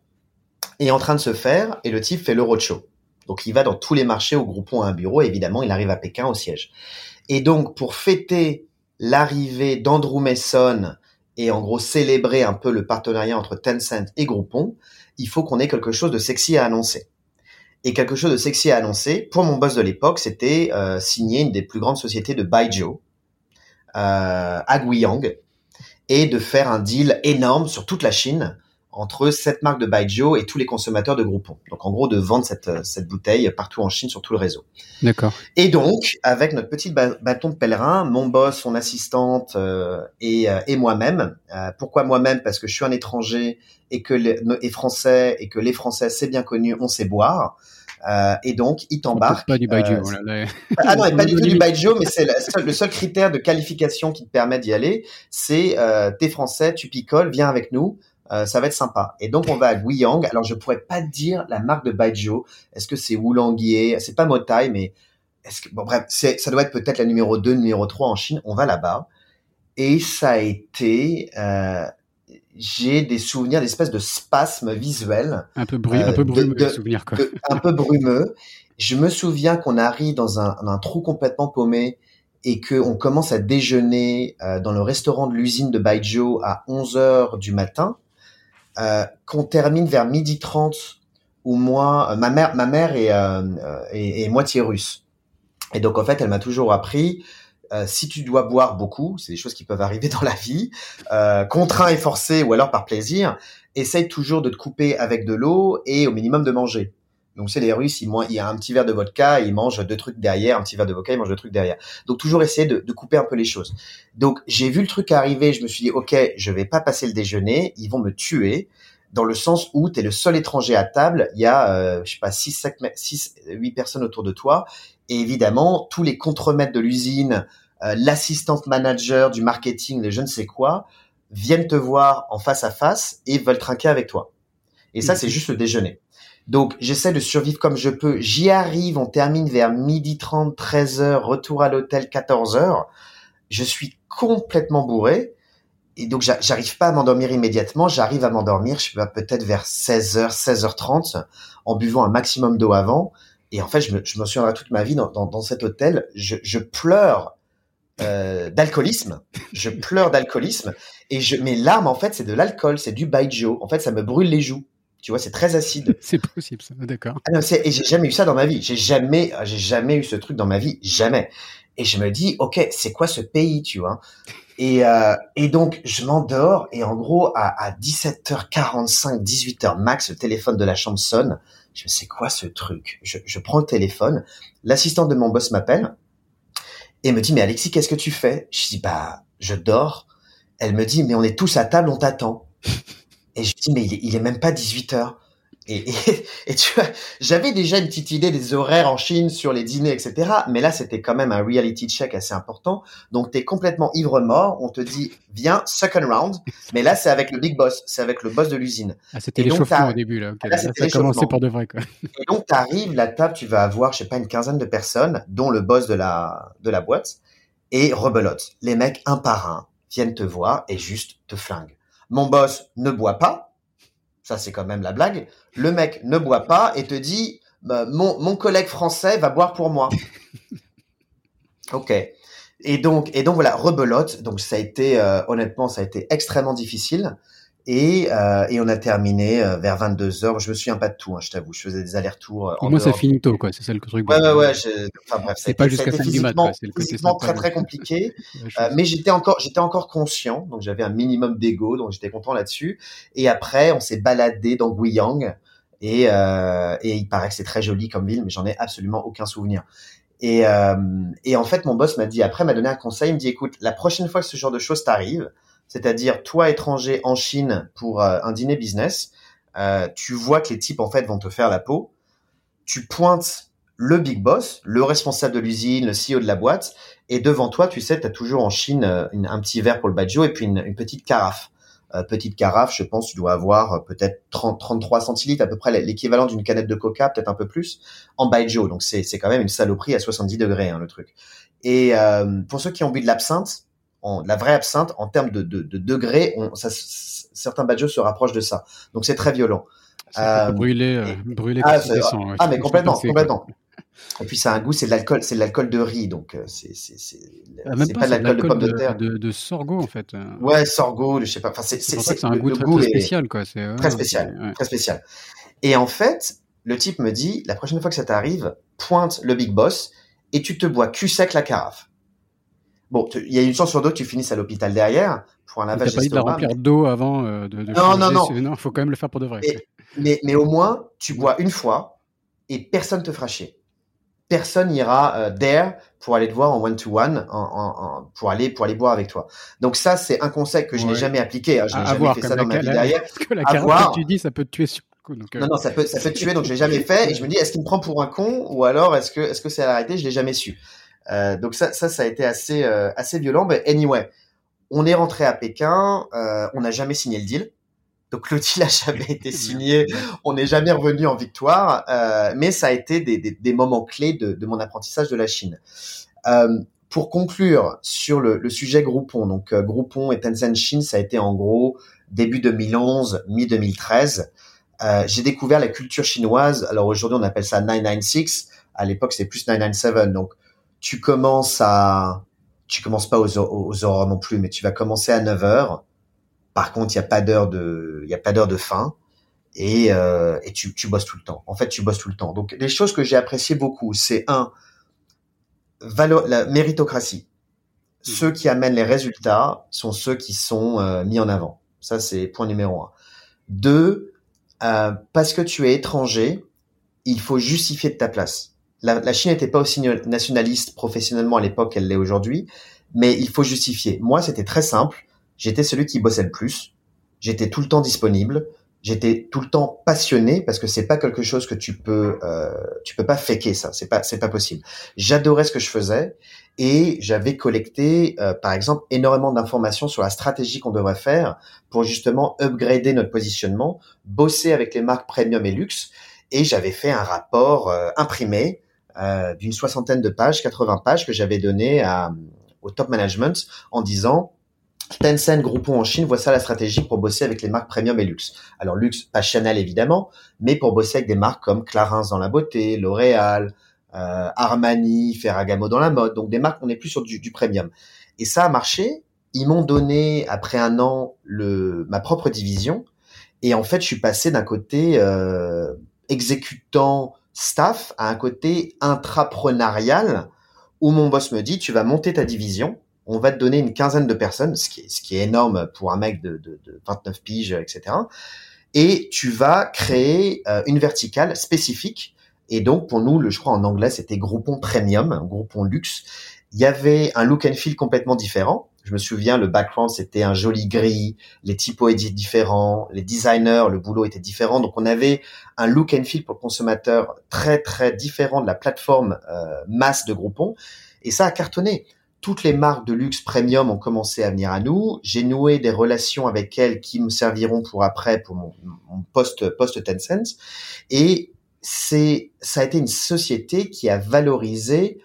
est en train de se faire et le type fait le roadshow. Donc il va dans tous les marchés au Groupon à un bureau. évidemment, il arrive à Pékin au siège. Et donc pour fêter l'arrivée d'Andrew Mason et en gros célébrer un peu le partenariat entre Tencent et Groupon, il faut qu'on ait quelque chose de sexy à annoncer. Et quelque chose de sexy à annoncer, pour mon boss de l'époque, c'était euh, signer une des plus grandes sociétés de Baijiu, euh, à Guiyang, et de faire un deal énorme sur toute la Chine entre cette marque de Baijiu et tous les consommateurs de Groupon. Donc en gros de vendre cette, euh, cette bouteille partout en Chine sur tout le réseau. D'accord. Et donc avec notre petit bâton de pèlerin, mon boss, son assistante euh, et, euh, et moi-même. pourquoi moi-même? Parce que je suis un étranger et que les et français et que les Français c'est bien connu, on sait boire. Euh, et donc, il t'embarque. Pas du Baijiu. Euh, ah non, pas <laughs> du tout du Baijiu, mais c'est le seul critère de qualification qui te permet d'y aller. C'est euh, t'es français, tu picoles, viens avec nous. Euh, ça va être sympa. Et donc on va à Guiyang. Alors je pourrais pas dire la marque de Baijiu. Est-ce que c'est Wulangier C'est pas Motai, mais est-ce que bon bref, c'est ça doit être peut-être la numéro 2, numéro 3 en Chine. On va là-bas et ça a été euh, j'ai des souvenirs d'espèces de spasmes visuels. Un peu bruit, un peu brumeux, de, souvenirs, quoi. un peu brumeux. Je me souviens qu'on arrive dans un, un, trou complètement paumé et qu'on commence à déjeuner euh, dans le restaurant de l'usine de Baijiu à 11 heures du matin euh, qu'on termine vers midi 30 où moi, euh, ma mère, ma mère est, euh, est, est, moitié russe. Et donc en fait, elle m'a toujours appris si tu dois boire beaucoup, c'est des choses qui peuvent arriver dans la vie, contraint et forcé ou alors par plaisir, essaye toujours de te couper avec de l'eau et au minimum de manger. Donc c'est les Russes, ils, il y a un petit verre de vodka, ils mangent deux trucs derrière, un petit verre de vodka, ils mangent deux trucs derrière. Donc toujours essayer de, de couper un peu les choses. Donc j'ai vu le truc arriver, je me suis dit ok, je vais pas passer le déjeuner, ils vont me tuer. Dans le sens où tu es le seul étranger à table, il y a euh, je sais pas 6 six, 8 personnes autour de toi et évidemment tous les contremaîtres de l'usine, euh, l'assistante manager du marketing, les je ne sais quoi, viennent te voir en face à face et veulent trinquer avec toi. Et ça, mmh. c'est juste le déjeuner. Donc, j'essaie de survivre comme je peux. J'y arrive, on termine vers midi 30, 13 heures, retour à l'hôtel 14 heures. Je suis complètement bourré. Et donc, j'arrive pas à m'endormir immédiatement. J'arrive à m'endormir, je pas, peut-être vers 16 h 16h30, en buvant un maximum d'eau avant. Et en fait, je me, je me souviendrai toute ma vie dans, dans, dans cet hôtel. Je, je pleure euh, d'alcoolisme. Je pleure d'alcoolisme. Et je, mes larmes, en fait, c'est de l'alcool, c'est du baijiu. En fait, ça me brûle les joues. Tu vois, c'est très acide. <laughs> c'est possible, ça. D'accord. Ah et j'ai jamais eu ça dans ma vie. J'ai jamais, j'ai jamais eu ce truc dans ma vie, jamais. Et je me dis, ok, c'est quoi ce pays, tu vois? Et euh, et donc je m'endors et en gros à, à 17h45, 18h max, le téléphone de la chambre sonne. Je me sais quoi ce truc? Je, je prends le téléphone. L'assistante de mon boss m'appelle et me dit, mais Alexis, qu'est-ce que tu fais? Je dis, bah, je dors. Elle me dit, mais on est tous à table, on t'attend. Et je dis, mais il est, même pas 18 heures. Et, <laughs> et, tu vois, j'avais déjà une petite idée des horaires en Chine sur les dîners, etc. Mais là, c'était quand même un reality check assez important. Donc, tu es complètement ivre-mort. On te dit, viens, second round. Mais là, c'est avec le big boss. C'est avec le boss de l'usine. Ah, c'était l'échauffement au début, là. là, ça a commencé pour de vrai, quoi. Et donc, tu arrives, la table, tu vas avoir, je sais pas, une quinzaine de personnes, dont le boss de la, de la boîte. Et rebelote. Les mecs, un par un, viennent te voir et juste te flinguent. Mon boss ne boit pas. Ça, c'est quand même la blague. Le mec ne boit pas et te dit, bah, mon, mon collègue français va boire pour moi. <laughs> ok. Et donc, et donc voilà, rebelote. Donc ça a été, euh, honnêtement, ça a été extrêmement difficile. Et, euh, et on a terminé euh, vers 22 heures. Je me souviens pas de tout, hein, je t'avoue. Je faisais des allers-retours. Euh, Au moins, ça finit tôt, quoi. C'est ça le truc. Ouais, ouais, ouais. Enfin bref, c'est pas jusqu'à fin du mat. C'est côté très très compliqué. <laughs> euh, mais j'étais encore, j'étais encore conscient. Donc j'avais un minimum d'ego, donc j'étais content là-dessus. Et après, on s'est baladé dans Guiyang. Et, euh, et il paraît que c'est très joli comme ville, mais j'en ai absolument aucun souvenir. Et, euh, et en fait, mon boss m'a dit après, m'a donné un conseil. Il me dit, écoute, la prochaine fois que ce genre de choses t'arrive, c'est-à-dire toi étranger en Chine pour euh, un dîner business, euh, tu vois que les types en fait vont te faire la peau, tu pointes le big boss, le responsable de l'usine, le CEO de la boîte, et devant toi, tu sais, tu as toujours en Chine euh, un petit verre pour le baijiu et puis une, petite carafe. petite carafe, je pense, tu dois avoir peut-être 30, 33 centilitres, à peu près l'équivalent d'une canette de coca, peut-être un peu plus, en baijiu. Donc c'est quand même une saloperie à 70 degrés, hein, le truc. Et pour ceux qui ont bu de l'absinthe, la vraie absinthe, en termes de, de, de degrés, on, ça, certains badges se rapprochent de ça. Donc c'est très violent. Euh, brûler, euh, brûler ah, ah mais complètement, complètement. Et puis ça a un goût, c'est de l'alcool, c'est de l'alcool de riz, donc euh, c'est c'est c'est ah, pas, de l'alcool de pomme de, terre. De, de, sorgho en fait. Ouais, sorgho, je sais pas. Enfin, c'est c'est un goût, très, très, spécial quoi. C'est très spécial, très spécial. Et en fait, le type me dit, la prochaine fois que ça t'arrive, pointe le big boss et tu te bois cul sec la carafe. Bon, il y a une chance sur deux que tu finisses à l'hôpital derrière pour un lavage d'estomac. pas de la remplir d'eau avant euh, de, de Non, non, non. Non, faut quand même le faire pour de vrai. mais, mais au moins, tu bois une fois et personne te fera chier. Personne ira euh, there pour aller te voir en one to one, en, en, pour aller pour aller boire avec toi. Donc ça, c'est un conseil que je n'ai jamais appliqué. Hein. Je n'ai jamais fait ça dans ma vie derrière. Parce que la carafe, tu dis, ça peut te tuer sur donc, euh... Non, non, ça peut, ça peut te tuer, donc je l'ai jamais fait. Et je me dis, est-ce qu'il me prend pour un con ou alors est-ce que, est-ce que c'est à l'arrêter? Je l'ai jamais su. Euh, donc ça, ça, ça a été assez, euh, assez violent. Mais anyway, on est rentré à Pékin, euh, on n'a jamais signé le deal. Donc le deal a jamais été <laughs> signé, on n'est jamais revenu en victoire, euh, mais ça a été des, des, des moments clés de, de, mon apprentissage de la Chine. Euh, pour conclure sur le, le sujet Groupon, donc euh, Groupon et Tencent Chine, ça a été en gros début 2011, mi-2013. Euh, j'ai découvert la culture chinoise. Alors aujourd'hui, on appelle ça 996. À l'époque, c'était plus 997. Donc tu commences à, tu commences pas aux, aux heures non plus, mais tu vas commencer à 9 heures. Par contre, il y a pas d'heure de, il y a pas d'heure de fin. Et, euh, et tu, tu bosses tout le temps. En fait, tu bosses tout le temps. Donc, les choses que j'ai appréciées beaucoup, c'est un, la méritocratie. Mmh. Ceux qui amènent les résultats sont ceux qui sont euh, mis en avant. Ça, c'est point numéro un. Deux, euh, parce que tu es étranger, il faut justifier de ta place la, Chine n'était pas aussi nationaliste professionnellement à l'époque qu'elle l'est aujourd'hui, mais il faut justifier. Moi, c'était très simple. J'étais celui qui bossait le plus. J'étais tout le temps disponible. J'étais tout le temps passionné parce que c'est pas quelque chose que tu peux, euh, tu peux pas faker ça. C'est pas, c'est pas possible. J'adorais ce que je faisais et j'avais collecté, euh, par exemple, énormément d'informations sur la stratégie qu'on devrait faire pour justement upgrader notre positionnement, bosser avec les marques premium et luxe. Et j'avais fait un rapport euh, imprimé euh, d'une soixantaine de pages, 80 pages que j'avais donné à, au top management en disant Tencent, Groupon en Chine, voici la stratégie pour bosser avec les marques premium et luxe. Alors luxe, pas Chanel évidemment, mais pour bosser avec des marques comme Clarins dans la beauté, L'Oréal, euh, Armani, Ferragamo dans la mode, donc des marques on est plus sur du, du premium. Et ça a marché. Ils m'ont donné après un an le ma propre division et en fait je suis passé d'un côté euh, exécutant staff a un côté intrapreneurial où mon boss me dit tu vas monter ta division, on va te donner une quinzaine de personnes, ce qui est, ce qui est énorme pour un mec de, de, de 29 piges, etc. Et tu vas créer euh, une verticale spécifique. Et donc pour nous, le, je crois en anglais, c'était Groupon Premium, Groupon Luxe. Il y avait un look and feel complètement différent. Je me souviens, le background, c'était un joli gris, les typos étaient différents, les designers, le boulot était différent. Donc, on avait un look and feel pour le consommateur très, très différent de la plateforme euh, masse de Groupon. Et ça a cartonné. Toutes les marques de luxe premium ont commencé à venir à nous. J'ai noué des relations avec elles qui me serviront pour après, pour mon, mon poste, poste Tencent. Et c'est, ça a été une société qui a valorisé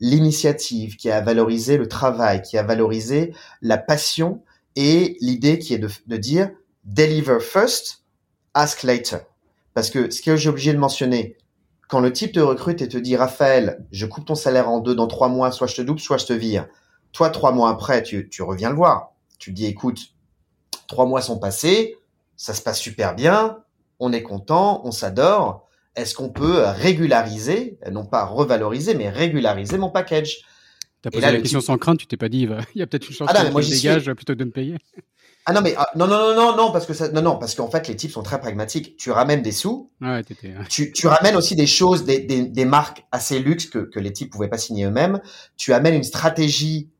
l'initiative, qui a valorisé le travail, qui a valorisé la passion et l'idée qui est de, de, dire deliver first, ask later. Parce que ce que j'ai obligé de mentionner, quand le type te recrute et te dit Raphaël, je coupe ton salaire en deux dans trois mois, soit je te double, soit je te vire. Toi, trois mois après, tu, tu reviens le voir. Tu dis écoute, trois mois sont passés, ça se passe super bien, on est content, on s'adore est-ce qu'on peut régulariser, non pas revaloriser, mais régulariser mon package? T'as posé la question sans crainte, tu t'es pas dit, <laughs> il y a peut-être une chance ah que je dégage plutôt que de me payer. Ah non mais ah, non non non non non parce que ça, non non parce qu'en fait les types sont très pragmatiques. Tu ramènes des sous. Ouais, tu, tu ramènes aussi des choses, des, des, des marques assez luxe que, que les types pouvaient pas signer eux-mêmes. Tu amènes une stratégie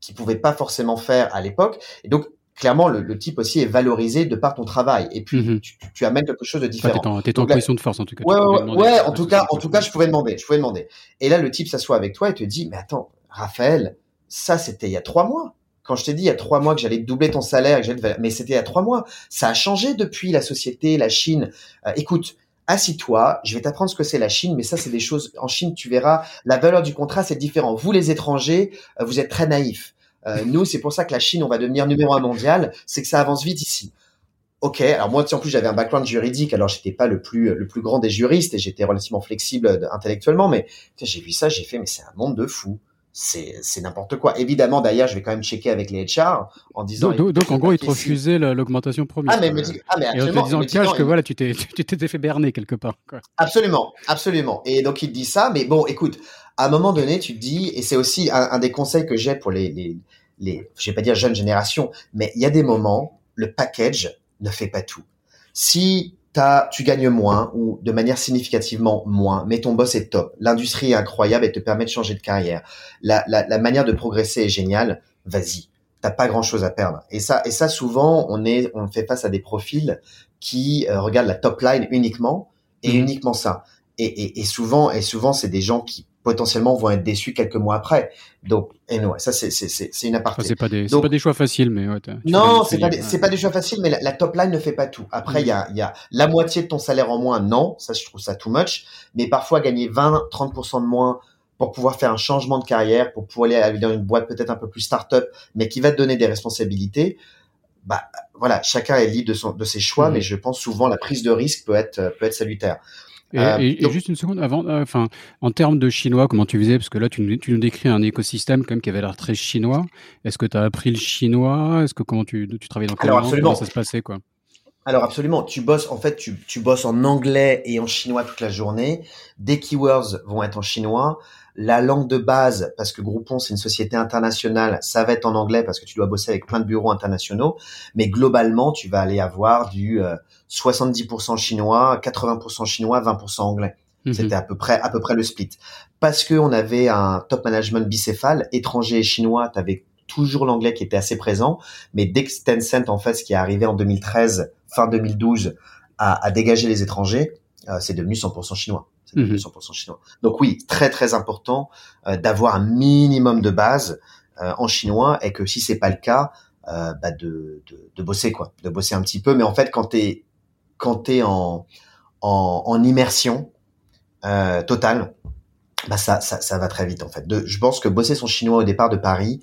qu'ils pouvaient pas forcément faire à l'époque. Et donc clairement, le, le, type aussi est valorisé de par ton travail. Et puis, mm-hmm. tu, tu, amènes quelque chose de différent. t'es en, position de force, en tout cas. Ouais, ouais, ouais en tout cas, en tout cas, je pouvais demander, je pouvais demander. Et là, le type s'assoit avec toi et te dit, mais attends, Raphaël, ça, c'était il y a trois mois. Quand je t'ai dit il y a trois mois que j'allais doubler ton salaire, mais c'était il y a trois mois. Ça a changé depuis la société, la Chine. Euh, écoute, assis-toi, je vais t'apprendre ce que c'est la Chine, mais ça, c'est des choses, en Chine, tu verras, la valeur du contrat, c'est différent. Vous, les étrangers, euh, vous êtes très naïfs. Euh, nous, c'est pour ça que la Chine, on va devenir numéro un mondial, c'est que ça avance vite ici. ok. Alors moi, en plus, j'avais un background juridique, alors j'étais pas le plus le plus grand des juristes et j'étais relativement flexible intellectuellement, mais j'ai vu ça, j'ai fait, mais c'est un monde de fou c'est n'importe quoi. Évidemment, d'ailleurs, je vais quand même checker avec les HR en disant. Donc, en gros, ils te refusaient l'augmentation promise. Ah mais, me dit, ah, mais et en te disant cash que voilà, tu t'es <laughs> tu t'étais fait berner quelque part. Quoi. Absolument, absolument. Et donc il dit ça, mais bon, écoute, à un moment donné, tu te dis, et c'est aussi un, un, des conseils que j'ai pour les les les, je vais pas dire jeunes générations, mais il y a des moments, le package ne fait pas tout. Si tu gagnes moins ou de manière significativement moins, mais ton boss est top. L'industrie est incroyable et te permet de changer de carrière. La, la, la manière de progresser est géniale. Vas-y. T'as pas grand chose à perdre. Et ça, et ça souvent, on est, on fait face à des profils qui euh, regardent la top line uniquement et mhm. uniquement ça. Et, et, et souvent, et souvent, c'est des gens qui potentiellement vont être déçus quelques mois après. Donc, et non, ça c'est c'est c'est une aparté. c'est pas des pas des choix faciles, mais ouais, non, c'est pas c'est pas des choix faciles, mais la, top line ne fait pas tout. Après, il y a il y a la moitié de ton salaire en moins, non, ça je trouve ça too much. Mais parfois gagner 20, 30% de moins pour pouvoir faire un changement de carrière, pour pouvoir aller dans une boîte peut-être un peu plus start-up, mais qui va te donner des responsabilités. Bah voilà, chacun est libre de son de ses choix, mmh. mais je pense souvent la prise de risque peut être peut être salutaire. Et, euh, juste une seconde avant, euh, enfin, en termes de chinois, comment tu faisais? Parce que là, tu, tu nous décris un écosystème quand même qui avait l'air très chinois. Est-ce que tu as appris le chinois? Est-ce que comment tu, tu travailles dans quelle Alors, absolument. Comment ça se passait quoi? Alors absolument, tu bosses en fait, tu, tu bosses en anglais et en chinois toute la journée. Des keywords vont être en chinois. La langue de base, parce que Groupon c'est une société internationale, ça va être en anglais parce que tu dois bosser avec plein de bureaux internationaux. Mais globalement, tu vas aller avoir du 70% euh, chinois, 80% chinois, 20% anglais. Mhm. C'était à peu près à peu près le split. Parce que on avait un top management bicéphale, étranger et chinois, tu avais toujours l'anglais qui était assez présent. Mais dès que Tencent en fait, ce qui est arrivé en 2013, fin 2012, à, à dégager les étrangers, euh, c'est devenu 100% chinois. 100% mhm. chinois. Donc oui, très très important euh, d'avoir un minimum de base euh, en chinois et que si c'est pas le cas, euh, bah de, de, de, bosser quoi, de bosser un petit peu. Mais en fait, quand t'es quand t'es en, en en immersion totale, bah ça, ça ça va très vite en fait. De, je pense que bosser son chinois au départ de Paris,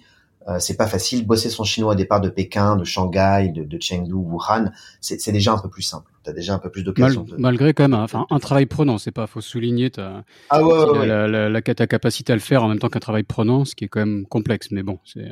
euh, c'est pas facile. Bosser son chinois au départ de Pékin, de Shanghai, de, de Chengdu, Wuhan, c'est déjà un peu plus simple. T'as déjà un peu plus d'occasion. Malgré quand même, un, enfin un travail prenant, c'est pas, faut souligner ta, ah ouais, La, la, la, ta capacité à le faire en même temps qu'un travail prenant, ce qui est quand même complexe. Mais bon, c'est,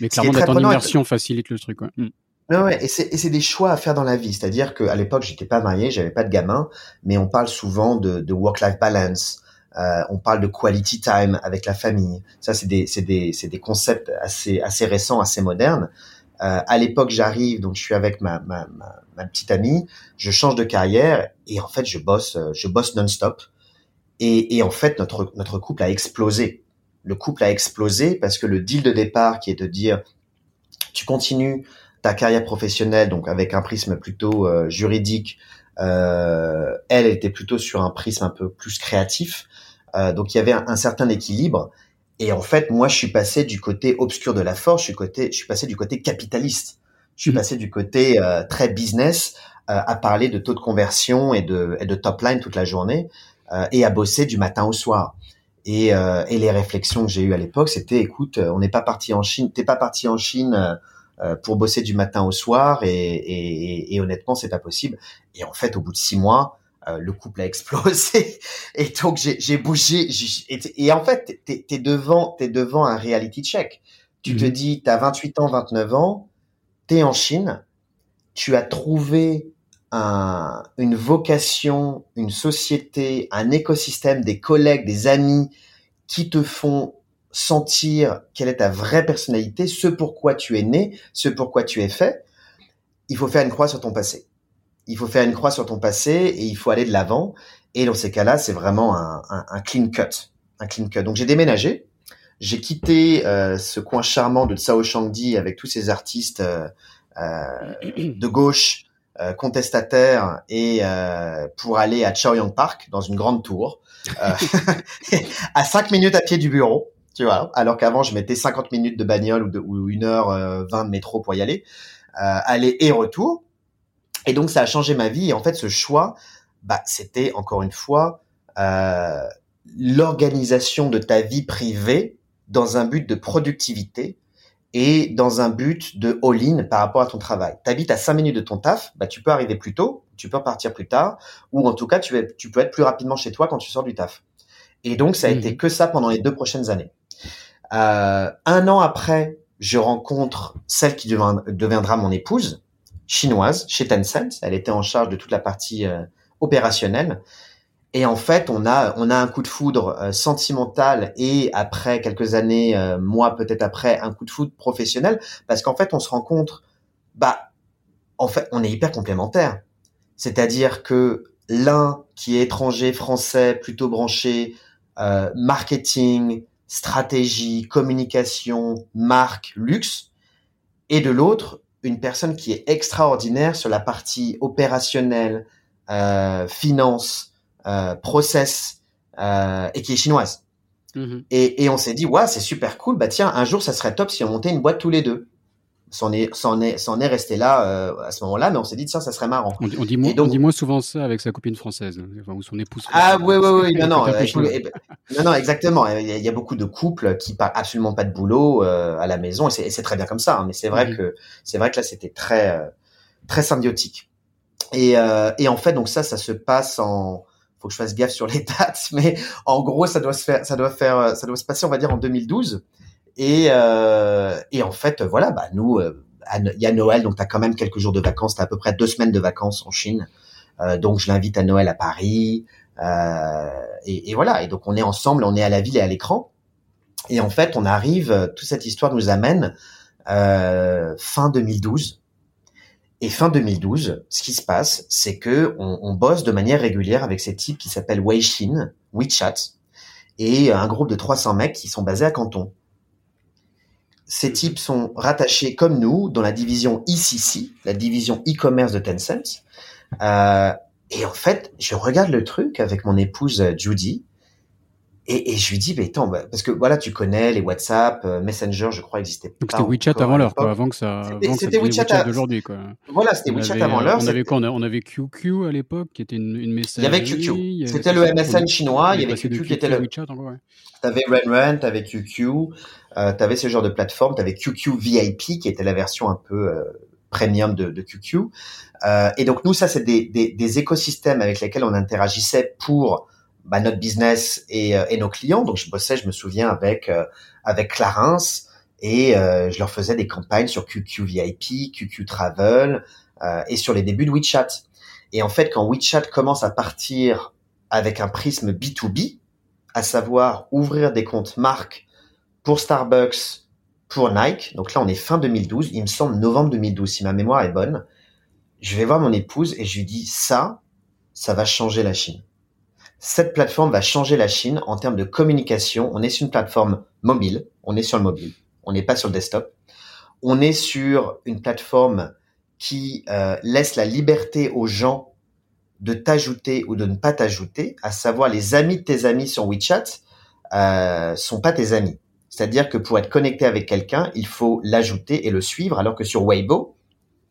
mais clairement d'être en immersion facilite le truc. Ouais. Mm. Ouais, et c'est des choix à faire dans la vie. C'est-à-dire qu'à l'époque, j'étais pas marié, j'avais pas de gamin, mais on parle souvent de, de work-life balance. Euh, on parle de quality time avec la famille. Ça, c'est des, des, des concepts assez, assez récents, assez modernes. Euh, à l'époque, j'arrive, donc je suis avec ma, ma, ma, petite amie, je change de carrière et en fait, je bosse, je bosse non-stop. Et, et en fait, notre, notre couple a explosé. Le couple a explosé parce que le deal de départ, qui est de dire, tu continues ta carrière professionnelle, donc avec un prisme plutôt euh, juridique, euh, elle était plutôt sur un prisme un peu plus créatif. Euh, donc il y avait un, certain équilibre. Et en fait, moi, je suis passé du côté obscur de la force, je suis, côté, je suis passé du côté capitaliste. Je suis mmh. passé du côté euh, très business euh, à parler de taux de conversion et de, et de top line toute la journée et à bosser du matin au soir. Et, et les réflexions que j'ai eues à l'époque, c'était, écoute, on n'est pas parti en Chine, t'es pas parti en Chine pour bosser du matin au soir et, et, et honnêtement, c'est pas possible. Et en fait, au bout de six mois, euh, le couple a explosé. <laughs> Et donc j'ai bougé et, en fait t'es es devant t'es devant un reality check. Tu te mhm. dis t'as 28 ans 29 ans t'es en Chine tu as trouvé un, une vocation une société un écosystème des collègues des amis qui te font sentir quelle est ta vraie personnalité ce pourquoi tu es né ce pourquoi tu es fait. Il faut faire une croix sur ton passé il faut faire une croix sur ton passé et il faut aller de l'avant. Et dans ces cas-là, c'est vraiment un, clean cut, un clean cut. Donc j'ai déménagé, j'ai quitté euh, ce coin charmant de Tsao Shangdi avec tous ces artistes euh, euh de gauche contestataires et pour aller à Chaoyang Park dans une grande tour <laughs> à 5 minutes à pied du bureau. Tu vois, alors qu'avant je mettais 50 minutes de bagnole ou, de, ou 1 heure 20 de métro pour y aller, aller et retour. Et donc ça a changé ma vie. Et en fait, ce choix, bah, c'était encore une fois euh, l'organisation de ta vie privée dans un but de productivité et dans un but de all-in par rapport à ton travail. Tu habites à 5 minutes de ton taf, bah, tu peux arriver plus tôt, tu peux partir plus tard, ou en tout cas, tu, tu peux être plus rapidement chez toi quand tu sors du taf. Et donc, ça a été mhm. que ça pendant les deux prochaines années. Euh, un an après, je rencontre celle qui deviendra mon épouse, chinoise, chez Tencent. Elle était en charge de toute la partie euh, opérationnelle. Et en fait, on a on a un coup de foudre euh, sentimental et après quelques années, euh, moi peut-être après, un coup de foudre professionnel, parce qu'en fait, on se rencontre, bah, en fait, on est hyper complémentaires. C'est-à-dire que l'un qui est étranger, français, plutôt branché, euh, marketing, stratégie, communication, marque, luxe, et de l'autre, une personne qui est extraordinaire sur la partie opérationnelle, euh, finance, euh, process euh, et qui est chinoise. Mm-hmm. Et, et, on s'est dit, ouais, c'est super cool. Bah tiens, un jour, ça serait top si on montait une boîte tous les deux. C'en est, est, est resté là euh, à ce moment-là, mais on s'est dit tiens, ça serait marrant. On, dit, moins, donc, on dit moins souvent ça avec sa copine française, enfin, ou son épouse. Ah oui, oui, oui, non, <laughs> non, euh, non, non, exactement. Il y, a, beaucoup de couples qui parlent absolument pas de boulot euh, à la maison, et c'est très bien comme ça. Hein, mais c'est vrai que c'est vrai que là, c'était très, très symbiotique. Et, et en fait, donc ça, ça se passe en faut que je fasse gaffe sur les <laughs> dates, mais en gros, ça doit se faire, ça doit faire, ça doit se passer, on va dire, en 2012. Et, euh, et en fait, voilà, bah nous, euh, il y a Noël, donc tu as quand même quelques jours de vacances, tu as à peu près deux semaines de vacances en Chine. Euh, donc je l'invite à Noël à Paris. Euh, et, voilà, et donc on est ensemble, on est à la ville et à l'écran. Et en fait, on arrive, toute cette histoire nous amène euh, fin 2012. Et fin 2012, ce qui se passe, c'est que on, on, bosse de manière régulière avec ces types qui s'appellent Weixin, WeChat, et un groupe de 300 mecs qui sont basés à Canton. Ces types sont rattachés comme nous dans la division ECC, la division e-commerce de Tencent. Euh, et en fait, je regarde le truc avec mon épouse Judy et, et, je lui dis, mais attends, bah, parce que voilà, tu connais les WhatsApp, euh, Messenger, je crois, existait pas. Donc c'était WeChat avant l'heure, quoi, avant que ça. C'était WeChat, WeChat d'aujourd'hui, quoi. Voilà, c'était WeChat avant l'heure. On avait quoi on, avait QQ à l'époque, qui était une, une messagerie. Il y avait QQ. C'était le MSN chinois. Il y avait QQ, qui était le. WeChat, encore, ouais. T'avais RenRen, t'avais QQ, euh, t'avais ce genre de plateforme, t'avais QQ VIP, qui était la version un peu euh, premium de, de QQ. Euh, et donc nous, ça, c'est des, des, des écosystèmes avec lesquels on interagissait pour bah, notre business et, euh, et, nos clients. Donc je bossais, je me souviens avec euh, avec Clarence et euh, je leur faisais des campagnes sur QQ VIP, QQ Travel et sur les débuts de WeChat. Et en fait, quand WeChat commence à partir avec un prisme B2B, à savoir ouvrir des comptes marques pour Starbucks, pour Nike. Donc là, on est fin 2012, il me semble novembre 2012, si ma mémoire est bonne. Je vais voir mon épouse et je lui dis ça, ça va changer la Chine cette plateforme va changer la Chine en termes de communication. On est sur une plateforme mobile, on est sur le mobile, on n'est pas sur le desktop. On est sur une plateforme qui euh, laisse la liberté aux gens de t'ajouter ou de ne pas t'ajouter, à savoir les amis de tes amis sur WeChat euh, sont pas tes amis. C'est-à-dire que pour être connecté avec quelqu'un, il faut l'ajouter et le suivre, alors que sur Weibo,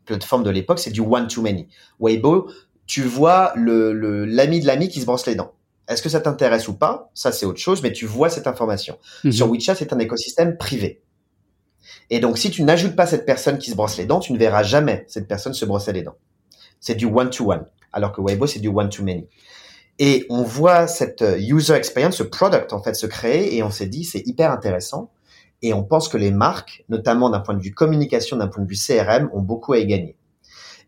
plateforme de l'époque, c'est du one to many. Weibo, tu vois le l'ami de l'ami qui se brosse les dents. Est-ce que ça t'intéresse ou pas? Ça, c'est autre chose, mais tu vois cette information. Mhm. Sur WeChat, c'est un écosystème privé. Et donc, si tu n'ajoutes pas cette personne qui se brosse les dents, tu ne verras jamais cette personne se brosser les dents. C'est du one-to-one, alors que Weibo, c'est du one-to-many. Et on voit cette euh, user experience, ce product, en fait, se créer, et on s'est dit, c'est hyper intéressant. Et on pense que les marques, notamment d'un point de vue communication, d'un point de vue CRM, ont beaucoup à y gagner.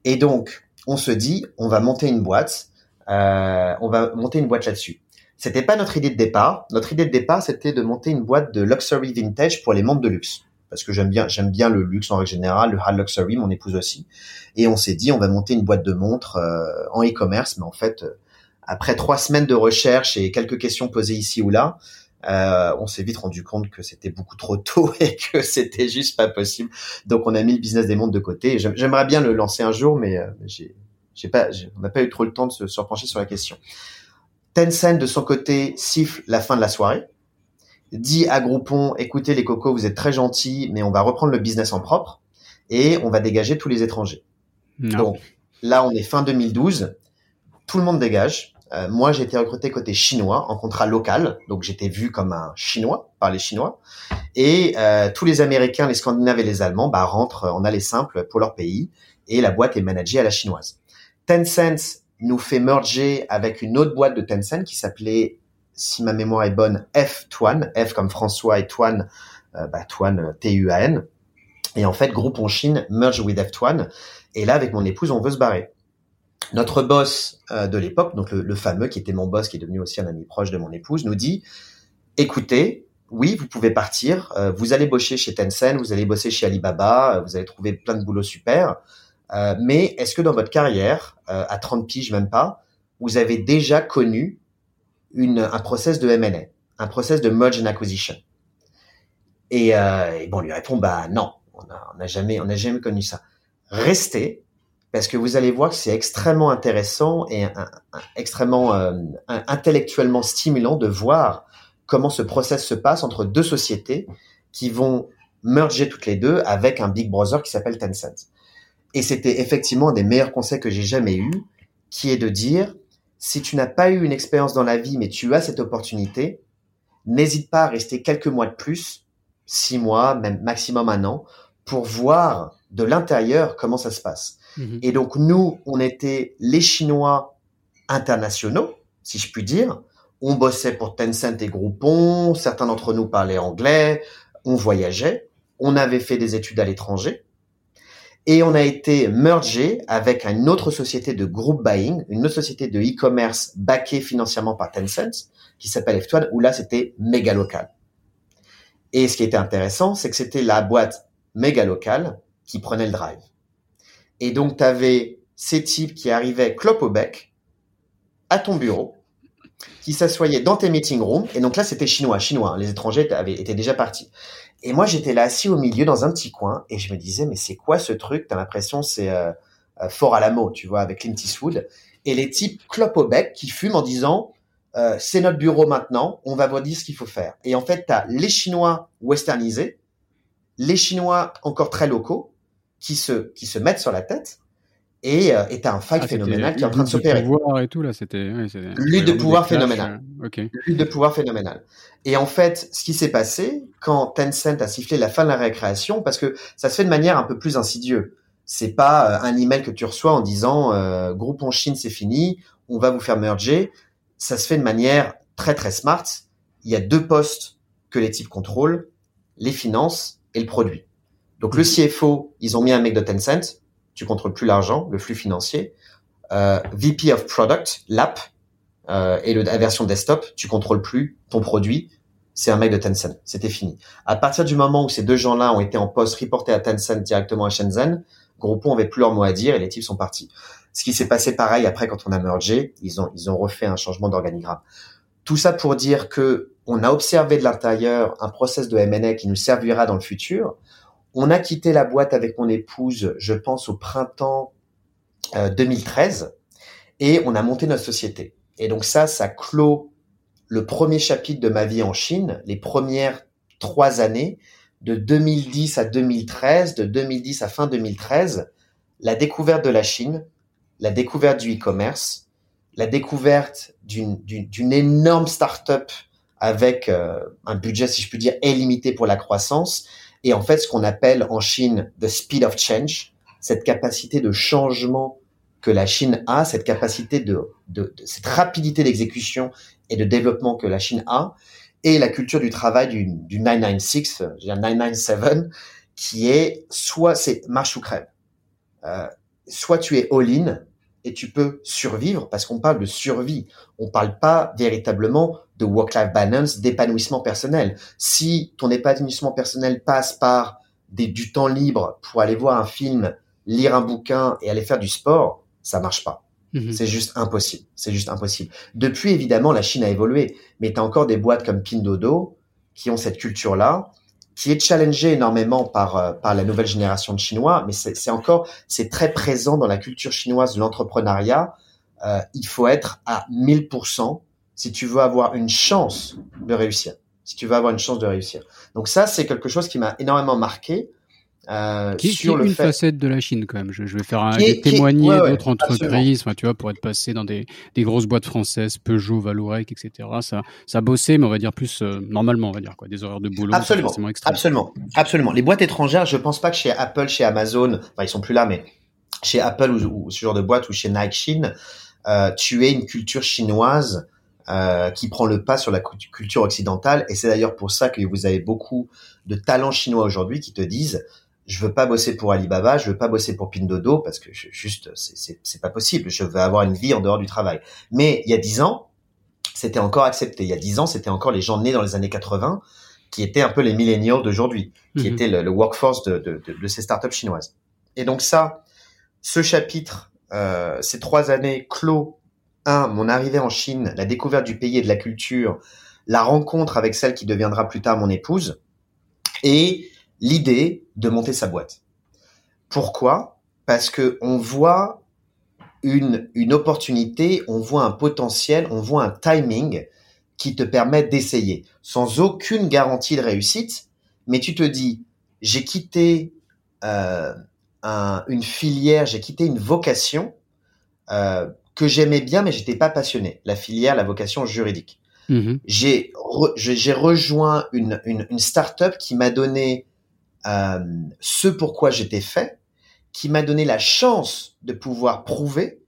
Et donc, on se dit, on va monter une boîte euh, on va monter une boîte là-dessus. C'était pas notre idée de départ. Notre idée de départ, c'était de monter une boîte de luxury vintage pour les montres de luxe. Parce que j'aime bien, j'aime bien le luxe en règle générale, le high luxury, mon épouse aussi. Et on s'est dit, on va monter une boîte de montres euh, en e-commerce. Mais en fait, euh, après trois semaines de recherche et quelques questions posées ici ou là, euh, on s'est vite rendu compte que c'était beaucoup trop tôt <laughs> et que c'était juste pas possible. Donc on a mis le business des montres de côté. J'aimerais bien le lancer un jour, mais j'ai j'ai pas, on n'a pas eu trop le temps de se, surpencher sur la question. Tencent, de son côté, siffle la fin de la soirée, dit à Groupon, écoutez les cocos, vous êtes très gentils, mais on va reprendre le business en propre et on va dégager tous les étrangers. Donc là, on est fin 2012, tout le monde dégage. Euh, moi j'ai été recruté côté chinois en contrat local, donc j'étais vu comme un chinois par les Chinois. Et euh, tous les Américains, les Scandinaves et les Allemands bah, rentrent en aller simple pour leur pays et la boîte est managée à la chinoise. Tencent nous fait merger avec une autre boîte de Tencent qui s'appelait, si ma mémoire est bonne, F-Tuan, F comme François et Tuan, euh, bah, Tuan T-U-A-N. Et en fait, groupe en Chine merge with F-Tuan. Et là, avec mon épouse, on veut se barrer. Notre boss euh, de l'époque, donc le, fameux qui était mon boss, qui est devenu aussi un ami proche de mon épouse, nous dit écoutez, oui, vous pouvez partir, euh, vous allez bosser chez Tencent, vous allez bosser chez Alibaba, vous allez trouver plein de boulot super. Euh, mais est-ce que dans votre carrière, euh, à 30 piges même pas, vous avez déjà connu une, un process de M&A, un process de merge and acquisition? Et, euh, et, bon, on lui répond bah non, on n'a on a jamais, on jamais connu ça. Restez parce que vous allez voir que c'est extrêmement intéressant et extrêmement euh, intellectuellement stimulant de voir comment ce process se passe entre deux sociétés qui vont merger toutes les deux avec un big brother qui s'appelle Tencent. Et c'était effectivement un des meilleurs conseils que j'ai jamais eu, qui est de dire, si tu n'as pas eu une expérience dans la vie, mais tu as cette opportunité, n'hésite pas à rester quelques mois de plus, six mois, même maximum un an, pour voir de l'intérieur comment ça se passe. Mhm. Et donc nous, on était les Chinois internationaux, si je puis dire. On bossait pour Tencent et Groupon, certains d'entre nous parlaient anglais, on voyageait, on avait fait des études à l'étranger et on a été mergé avec une autre société de group buying, une autre société de e-commerce backée financièrement par Tencent, qui s'appelle F12, où là c'était méga local. Et ce qui était intéressant, c'est que c'était la boîte méga locale qui prenait le drive. Et donc tu avais ces types qui arrivaient clope au bec à ton bureau, qui s'assoyaient dans tes meeting rooms, et donc là c'était chinois, chinois, hein. les étrangers étaient déjà partis. Et moi, j'étais là assis au milieu dans un petit coin et je me disais, mais c'est quoi ce truc? T'as l'impression c'est euh, euh, fort à la mot, tu vois, avec Clint Eastwood. Et les types clopent au bec qui fument en disant, euh, c'est notre bureau maintenant, on va vous dire ce qu'il faut faire. Et en fait, tu as les Chinois westernisés, les Chinois encore très locaux, qui se, qui se mettent sur la tête et euh, est un fight ah, phénoménal qui est en train de s'opérer. de pouvoir et tout là, c'était lutte de pouvoir phénoménal. Euh, lutte de pouvoir phénoménal. Et en fait, ce qui s'est passé quand Tencent a sifflé la fin de la récréation, parce que ça se fait de manière un peu plus insidieuse. C'est pas euh, un email que tu reçois en disant euh, groupe en Chine c'est fini, on va vous faire merger. Ça se fait de manière très très smart. Il y a deux postes que les types contrôlent, les finances et le produit. Donc le mmh. CFO, ils ont mis un mec de Tencent, tu contrôles plus l'argent, le flux financier. Euh, VP of Product, l'app euh, et le, la version desktop, tu contrôles plus ton produit. C'est un mec de Tencent. C'était fini. À partir du moment où ces deux gens-là ont été en poste reportés à Tencent directement à Shenzhen, Groupon avait plus leur mot à dire et les types sont partis. Ce qui s'est passé pareil après quand on a mergé, ils ont ils ont refait un changement d'organigramme. Tout ça pour dire que on a observé de l'intérieur un process de M&A qui nous servira dans le futur. On a quitté la boîte avec mon épouse, je pense, au printemps 2013, euh, et on a monté notre société. Et donc ça, ça clôt le premier chapitre de ma vie en Chine, les premières trois années, de 2010 à 2013, de 2010 à fin 2013, la découverte de la Chine, la découverte du e-commerce, la découverte d'une énorme start-up avec euh, un budget, si je puis dire, illimité pour la croissance, et en fait ce qu'on appelle en Chine the speed of change, cette capacité de changement que la Chine a, cette capacité de, de, cette rapidité d'exécution et de développement que la Chine a, et la culture du travail du, du 996, je 997, qui est soit c'est marche ou crève, euh, soit tu es all-in et tu peux survivre parce qu'on parle de survie, on parle pas véritablement de work-life balance, d'épanouissement personnel. Si ton épanouissement personnel passe par des, du temps libre pour aller voir un film, lire un bouquin et aller faire du sport, ça marche pas. Mhm. C'est juste impossible. C'est juste impossible. Depuis, évidemment, la Chine a évolué, mais tu as encore des boîtes comme Pindodo qui ont cette culture-là, qui est challengée énormément par euh, par la nouvelle génération de Chinois, mais c'est encore c'est très présent dans la culture chinoise l'entrepreneuriat. Euh, il faut être à 1000% si tu veux avoir une chance de réussir. Si tu veux avoir une chance de réussir. Donc ça, c'est quelque chose qui m'a énormément marqué. Euh, qui, sur une facette de la Chine quand même. Je, vais faire un, témoigner d'autres entreprises, enfin, tu vois, pour être passé dans des, des grosses boîtes françaises, Peugeot, Valorec, etc. Ça, ça bossait, mais on va dire plus euh, normalement, on va dire quoi, des horaires de boulot. Absolument, absolument, absolument. Les boîtes étrangères, je pense pas que chez Apple, chez Amazon, enfin ils sont plus là, mais chez Apple ou, ce genre de boîte ou chez Nike Chine, euh, tu es une culture chinoise euh, qui prend le pas sur la culture occidentale. Et c'est d'ailleurs pour ça que vous avez beaucoup de talents chinois aujourd'hui qui te disent je veux pas bosser pour Alibaba, je veux pas bosser pour Pindodo parce que je, juste c'est pas possible. Je veux avoir une vie en dehors du travail. Mais il y a dix ans, c'était encore accepté. Il y a dix ans, c'était encore les gens nés dans les années 80 qui étaient un peu les milléniaux d'aujourd'hui, qui mhm. étaient le, workforce de, de, de, de, ces startups chinoises. Et donc ça, ce chapitre, euh, ces trois années clos, un, mon arrivée en Chine, la découverte du pays et de la culture, la rencontre avec celle qui deviendra plus tard mon épouse, et l'idée de monter sa boîte. Pourquoi? Parce que on voit une, une opportunité, on voit un potentiel, on voit un timing qui te permet d'essayer, sans aucune garantie de réussite, mais tu te dis, j'ai quitté euh, une filière, j'ai quitté une vocation euh, que j'aimais bien, mais j'étais pas passionné. La filière, la vocation juridique. Mm-hmm. J'ai rejoint une, une, une start-up qui m'a donné ce pourquoi j'étais fait, qui m'a donné la chance de pouvoir prouver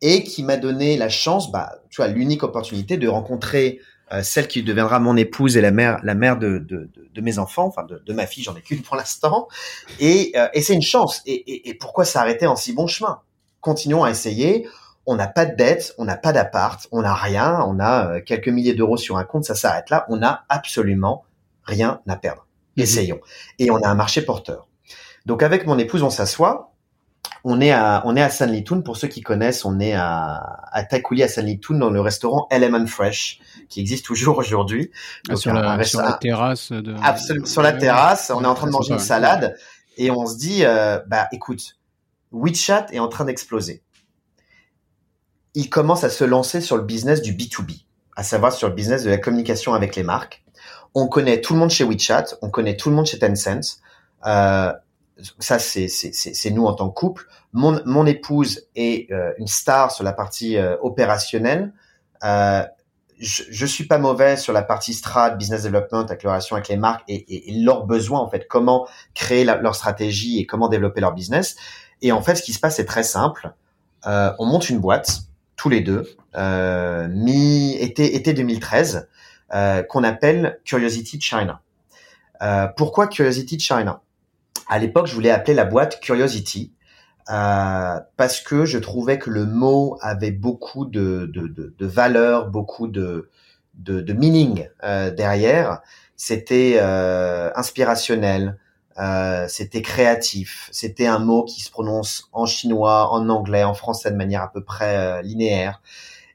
et qui m'a donné la chance, bah, tu vois, l'unique opportunité de rencontrer euh, celle qui deviendra mon épouse et la mère, la mère de, de, de, mes enfants, enfin de, de ma fille, j'en ai qu'une pour l'instant, et, euh, et c'est une chance. Et, et, et pourquoi s'arrêter en si bon chemin? Continuons à essayer. On n'a pas de dette, on n'a pas d'appart, on n'a rien, on a euh, quelques milliers d'euros sur un compte, ça s'arrête là. On n'a absolument rien à perdre. Mhm. Essayons. Et on a un marché porteur. Donc avec mon épouse, on s'assoit. On est à on est à Sanlitun. Pour ceux qui connaissent on est à à Takouli à Sanlitun dans le restaurant Element Fresh qui existe toujours aujourd'hui. Ah, sur, la, sur la terrasse de absolument sur la terrasse. On est en train de manger une salade. Et on se dit euh, bah écoute WeChat est en train d'exploser. Il commence à se lancer sur le business du B2B à savoir sur le business de la communication avec les marques on connaît tout le monde chez WeChat on connaît tout le monde chez Tencent euh, ça c'est nous en tant que couple. Mon, mon épouse est euh, une star sur la partie euh, opérationnelle. Euh, je, je suis pas mauvais sur la partie strat, business development, avec avec les marques et, et, leurs besoins en fait, comment créer leur stratégie et comment développer leur business. Et en fait, ce qui se passe est très simple. on monte une boîte tous les deux mi été été 2013 qu'on appelle Curiosity China. pourquoi Curiosity China? À l'époque, je voulais appeler la boîte Curiosity euh, parce que je trouvais que le mot avait beaucoup de, de, de, de valeur, beaucoup de, de, de meaning euh, derrière. C'était euh, inspirationnel, euh, c'était créatif, c'était un mot qui se prononce en chinois, en anglais, en français de manière à peu près euh, linéaire.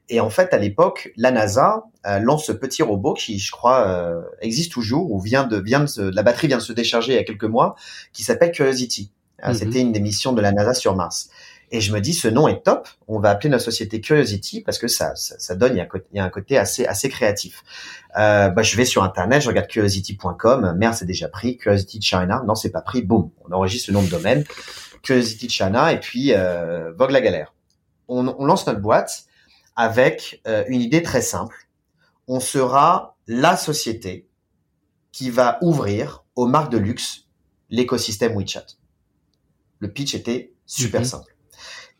Et en fait, à l'époque, la NASA euh, lance ce petit robot qui, je crois, euh, existe toujours ou vient de vient de la batterie vient de se décharger il y a quelques mois, qui s'appelle Curiosity. Euh, mhm. C'était une des missions de la NASA sur Mars. Et je me dis, ce nom est top. On va appeler notre société Curiosity parce que ça, ça, ça donne, il y, a, il y, a, un côté assez, assez créatif. Euh, bah, je vais sur Internet, je regarde curiosity.com. Merde, c'est déjà pris. Curiosity China. Non, c'est pas pris. Boum. On enregistre le nom de domaine. Curiosity China. Et puis, euh, vogue la galère. On, on lance notre boîte avec euh, une idée très simple. On sera la société qui va ouvrir aux marques de luxe l'écosystème WeChat. Le pitch était super mhm. simple.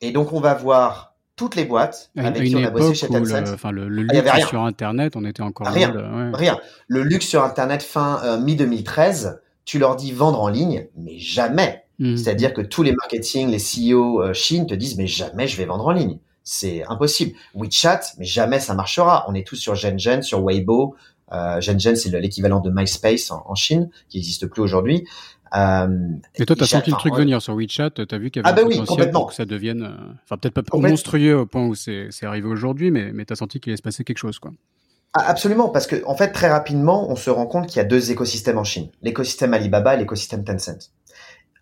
Et donc on va voir toutes les boîtes avec qui on a bossé chez Tencent. Le, enfin, le, le ah, luxe sur Internet, on était encore rien. Rien. Le luxe sur Internet fin euh, mi 2013, tu leur dis vendre en ligne, mais jamais. Mhm. C'est-à-dire que tous les marketing, les CEO euh, Chine te disent mais jamais je vais vendre en ligne c'est impossible. WeChat, mais jamais ça marchera. On est tous sur Shenzhen, sur Weibo. Euh, Shenzhen, c'est l'équivalent de MySpace en, Chine, qui n'existe plus aujourd'hui. Euh, et toi, tu as senti le truc venir sur WeChat, tu as vu qu'il y avait ah bah un potentiel pour que ça devienne, euh, enfin peut-être pas monstrueux au point où c'est arrivé aujourd'hui, mais, mais tu as senti qu'il allait se passer quelque chose. quoi. Ah, absolument, parce que en fait, très rapidement, on se rend compte qu'il y a deux écosystèmes en Chine. L'écosystème Alibaba et l'écosystème Tencent.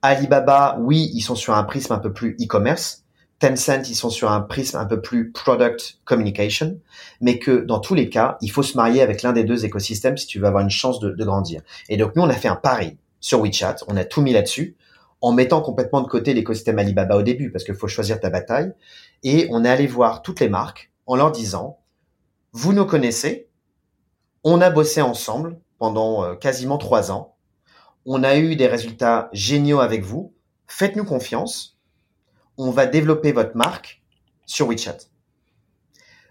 Alibaba, oui, ils sont sur un prisme un peu plus e-commerce, Tencent, ils sont sur un prisme un peu plus product communication, mais que dans tous les cas, il faut se marier avec l'un des deux écosystèmes si tu veux avoir une chance de, grandir. Et donc nous, on a fait un pari sur WeChat, on a tout mis là-dessus. en mettant complètement de côté l'écosystème Alibaba au début, parce qu'il faut choisir ta bataille. Et on est allé voir toutes les marques en leur disant, vous nous connaissez, on a bossé ensemble pendant euh, quasiment trois ans, on a eu des résultats géniaux avec vous, faites-nous confiance, on va développer votre marque sur WeChat.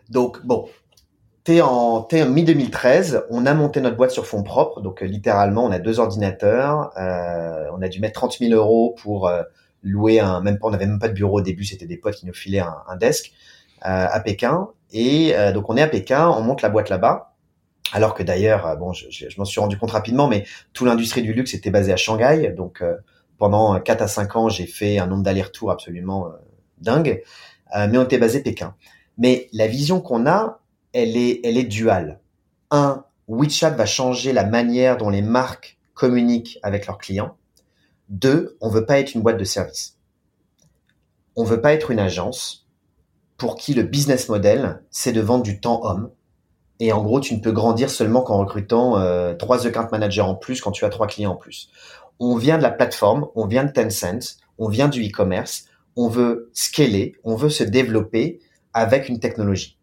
Donc, bon, t'es en, en mi-2013, on a monté notre boîte sur fonds propres, donc euh, littéralement, on a deux ordinateurs, euh, on a dû mettre 30 000 euros pour euh, louer un, même pas, on n'avait même pas de bureau au début, c'était des potes qui nous filaient un, un desk à Pékin, et donc on est à Pékin, on monte la boîte là-bas, alors que d'ailleurs, bon, je, je, m'en suis rendu compte rapidement, mais toute l'industrie du luxe était basée à Shanghai, donc pendant 4 à 5 ans, j'ai fait un nombre d'allers-retours absolument dingue, mais on était basé Pékin. Mais la vision qu'on a, elle est, elle est duale. Un, WeChat va changer la manière dont les marques communiquent avec leurs clients. Deux, on veut pas être une boîte de service. On veut pas être une agence pour qui le business model, c'est de vendre du temps homme. Et en gros, tu ne peux grandir seulement qu'en recrutant euh, trois account managers en plus quand tu as trois clients en plus. On vient de la plateforme, on vient de Tencent, on vient du e-commerce, on veut scaler, on veut se développer avec une technologie.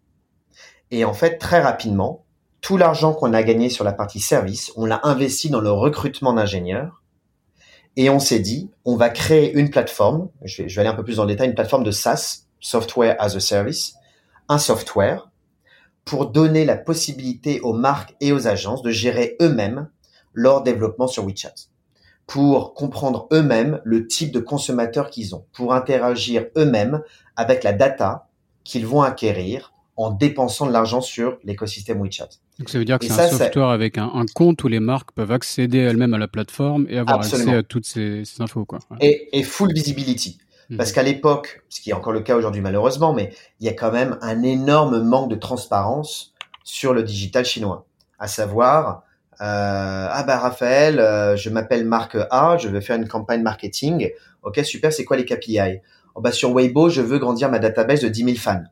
Et en fait, très rapidement, tout l'argent qu'on a gagné sur la partie service, on l'a investi dans le recrutement d'ingénieurs. Et on s'est dit, on va créer une plateforme, je vais, aller un peu plus dans le détail, une plateforme de SaaS, Software as a Service, un software, pour donner la possibilité aux marques et aux agences de gérer eux-mêmes leur développement sur WeChat, pour comprendre eux-mêmes le type de consommateurs qu'ils ont, pour interagir eux-mêmes avec la data qu'ils vont acquérir en dépensant de l'argent sur l'écosystème WeChat. Donc ça veut dire que c'est un software avec un, compte où les marques peuvent accéder elles-mêmes à la plateforme et avoir accès à toutes ces, infos. Quoi. Et, full visibility. Mhm. Parce qu'à l'époque, ce qui est encore le cas aujourd'hui malheureusement, mais il y a quand même un énorme manque de transparence sur le digital chinois. À savoir, ah bah Raphaël, euh, je m'appelle Marc A, je veux faire une campagne marketing. Ok, super, c'est quoi les KPI oh bah Sur Weibo, je veux grandir ma database de 10 000 fans.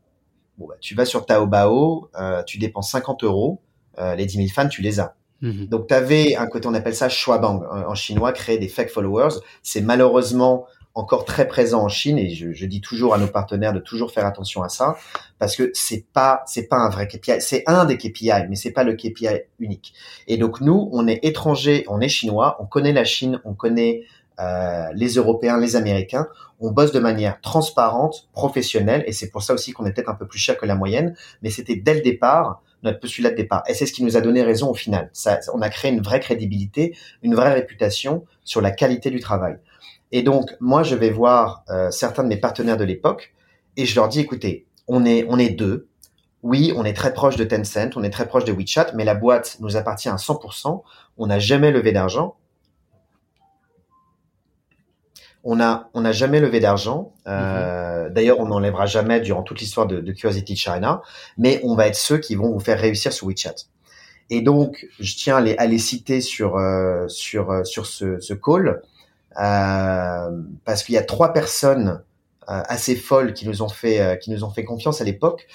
Bon, bah, tu vas sur Taobao, euh, tu dépenses 50 euros, euh, les 10 000 fans, tu les as. Mhm. Donc, tu avais un côté, on appelle ça shuabang en chinois, créer des fake followers. C'est malheureusement encore très présent en Chine et je, je, dis toujours à nos partenaires de toujours faire attention à ça parce que c'est pas c'est pas un vrai KPI, c'est un des KPI mais c'est pas le KPI unique. Et donc nous, on est étrangers, on est chinois, on connaît la Chine, on connaît euh, les Européens, les Américains, on bosse de manière transparente, professionnelle, et c'est pour ça aussi qu'on est peut-être un peu plus cher que la moyenne, mais c'était dès le départ notre postulat de départ. Et c'est ce qui nous a donné raison au final. Ça, on a créé une vraie crédibilité, une vraie réputation sur la qualité du travail. Et donc, moi, je vais voir euh, certains de mes partenaires de l'époque, et je leur dis, écoutez, on est, on est deux. Oui, on est très proche de Tencent, on est très proche de WeChat, mais la boîte nous appartient à 100%. On n'a jamais levé d'argent on a on n'a jamais levé d'argent. Euh, mhm. D'ailleurs, on n'enlèvera jamais durant toute l'histoire de, de, Curiosity China, mais on va être ceux qui vont vous faire réussir sur WeChat. Et donc, je tiens à les, à les citer sur euh, sur euh, sur ce, ce call parce qu'il y a trois personnes assez folles qui nous ont fait qui nous ont fait confiance à l'époque.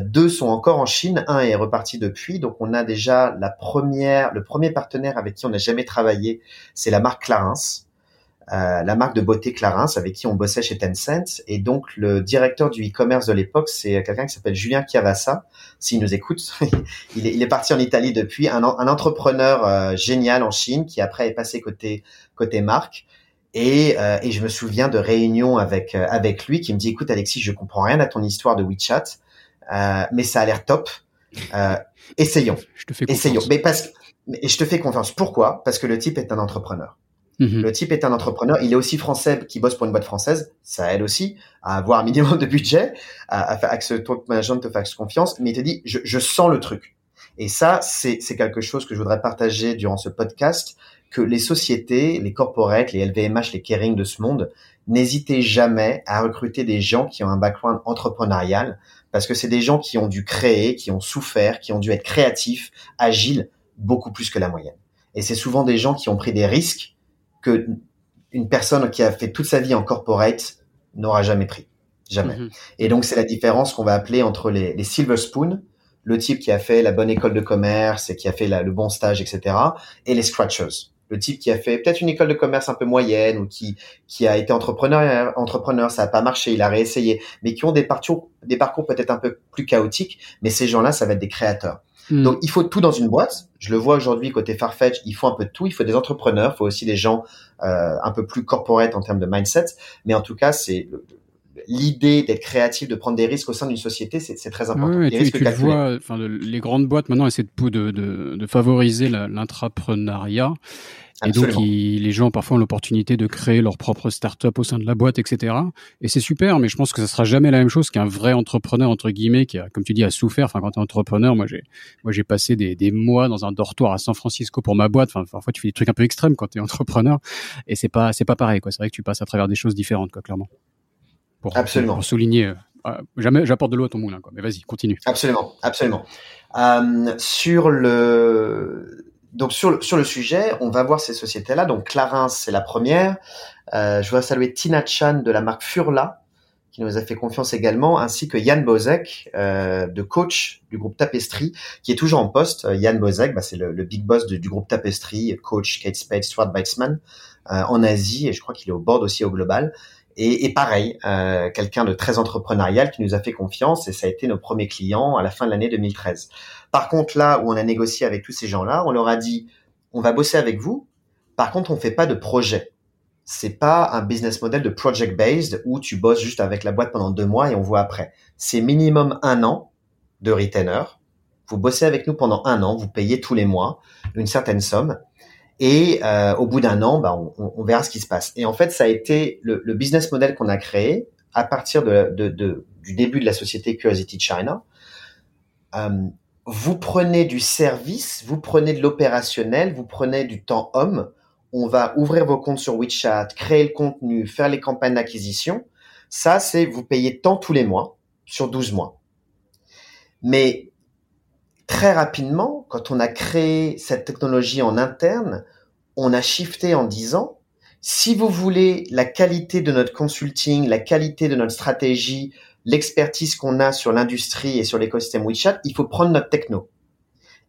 deux sont encore en Chine, un est reparti depuis. Donc, on a déjà la première le premier partenaire avec qui on n'a jamais travaillé, c'est la marque Clarins. Euh, la marque de beauté Clarins avec qui on bossait chez Tencent. Et donc le directeur du e-commerce de l'époque, c'est quelqu'un qui s'appelle Julien Chiavassa. S'il nous écoute, <laughs> il, est, il, est, parti en Italie depuis, un, un entrepreneur euh, génial en Chine qui après est passé côté côté marque. Et, euh, et je me souviens de réunions avec avec lui qui me dit écoute Alexis, je comprends rien à ton histoire de WeChat, mais ça a l'air top. essayons. Je te fais confiance. Essayons. Mais parce que et je te fais confiance. Pourquoi? Parce que le type est un entrepreneur. Mhm. Le type est un entrepreneur. Il est aussi français qui bosse pour une boîte française. Ça aide aussi à avoir un minimum de budget, à, à faire avec ce top management te faire confiance. Mais il te dit, je, je sens le truc. Et ça, c'est quelque chose que je voudrais partager durant ce podcast, que les sociétés, les corporates, les LVMH, les Kering de ce monde, n'hésitez jamais à recruter des gens qui ont un background entrepreneurial, parce que c'est des gens qui ont dû créer, qui ont souffert, qui ont dû être créatifs, agiles, beaucoup plus que la moyenne. Et c'est souvent des gens qui ont pris des risques que une personne qui a fait toute sa vie en corporate n'aura jamais pris. Jamais. Mhm. Et donc, c'est la différence qu'on va appeler entre les, les, silver spoon, le type qui a fait la bonne école de commerce et qui a fait le bon stage, etc., et les scratchers. le type qui a fait peut-être une école de commerce un peu moyenne ou qui qui a été entrepreneur entrepreneur ça a pas marché il a réessayé mais qui ont des parcours des parcours peut-être un peu plus chaotiques mais ces gens-là ça va être des créateurs hmm. donc il faut tout dans une boîte. Je le vois aujourd'hui côté Farfetch il faut un peu de tout. Il faut des entrepreneurs il faut aussi des gens euh, un peu plus corporate en termes de mindset. Mais en tout cas c'est l'idée d'être créatif, de prendre des risques au sein d'une société, c'est très important. les tu, tu vois, enfin, les grandes boîtes maintenant essaient de, de, de, de favoriser l'intrapreneuriat. Et donc, les gens parfois ont l'opportunité de créer leur propre start-up au sein de la boîte, etc. Et c'est super, mais je pense que ça sera jamais la même chose qu'un vrai entrepreneur entre guillemets qui a, comme tu dis, a souffert. Enfin, quand t'es entrepreneur, moi j'ai, moi j'ai passé des, des mois dans un dortoir à San Francisco pour ma boîte. Enfin, parfois tu fais des trucs un peu extrêmes quand t'es entrepreneur, et c'est pas, c'est pas pareil, quoi. C'est vrai que tu passes à travers des choses différentes, quoi, clairement pour, absolument. pour souligner. Euh, ah, jamais j'apporte de l'eau à ton moulin, quoi. Mais vas-y, continue. Absolument, absolument. Euh, sur le donc sur le, sur le sujet, on va voir ces sociétés-là. Donc Clarins, c'est la première. Euh, je voudrais saluer Tina Chan de la marque Furla, qui nous a fait confiance également, ainsi que Yann Bozek, euh, de coach du groupe Tapestry, qui est toujours en poste. Euh, Yann Bozek, bah, c'est le, le, big boss du groupe Tapestry, coach Kate Spade, Stuart Weitzman, euh, en Asie, et je crois qu'il est au board aussi au global. Et, et pareil, euh, quelqu'un de très entrepreneurial qui nous a fait confiance et ça a été nos premiers clients à la fin de l'année 2013. Par contre, là où on a négocié avec tous ces gens-là, on leur a dit, on va bosser avec vous. Par contre, on fait pas de projet. C'est pas un business model de project based où tu bosses juste avec la boîte pendant deux mois et on voit après. C'est minimum un an de retainer. Vous bossez avec nous pendant un an, vous payez tous les mois une certaine somme et euh, au bout d'un an, bah, on, on, verra ce qui se passe. Et en fait, ça a été le, le business model qu'on a créé à partir de, de, de, du début de la société Curiosity China. Euh, vous prenez du service, vous prenez de l'opérationnel, vous prenez du temps homme. On va ouvrir vos comptes sur WeChat, créer le contenu, faire les campagnes d'acquisition. Ça, c'est vous payez tant tous les mois sur 12 mois. Mais très rapidement, quand on a créé cette technologie en interne, on a shifté en disant, si vous voulez la qualité de notre consulting, la qualité de notre stratégie, l'expertise qu'on a sur l'industrie et sur l'écosystème WeChat, il faut prendre notre techno.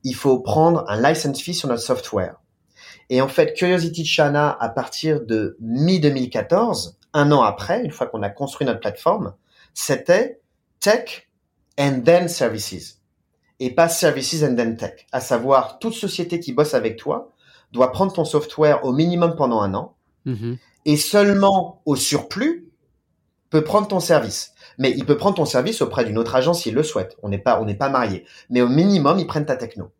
Il faut prendre un license fee sur notre software. Et en fait, Curiosity China, à partir de mi-2014, un an après, une fois qu'on a construit notre plateforme, c'était tech and then services et pas services and then tech. À savoir, toute société qui bosse avec toi doit prendre ton software au minimum pendant un an mm-hmm. et seulement au surplus peut prendre ton service. Mais il peut prendre ton service auprès d'une autre agence s'il le souhaite. On n'est pas, on n'est pas marié. Mais au minimum, ils prennent ta techno.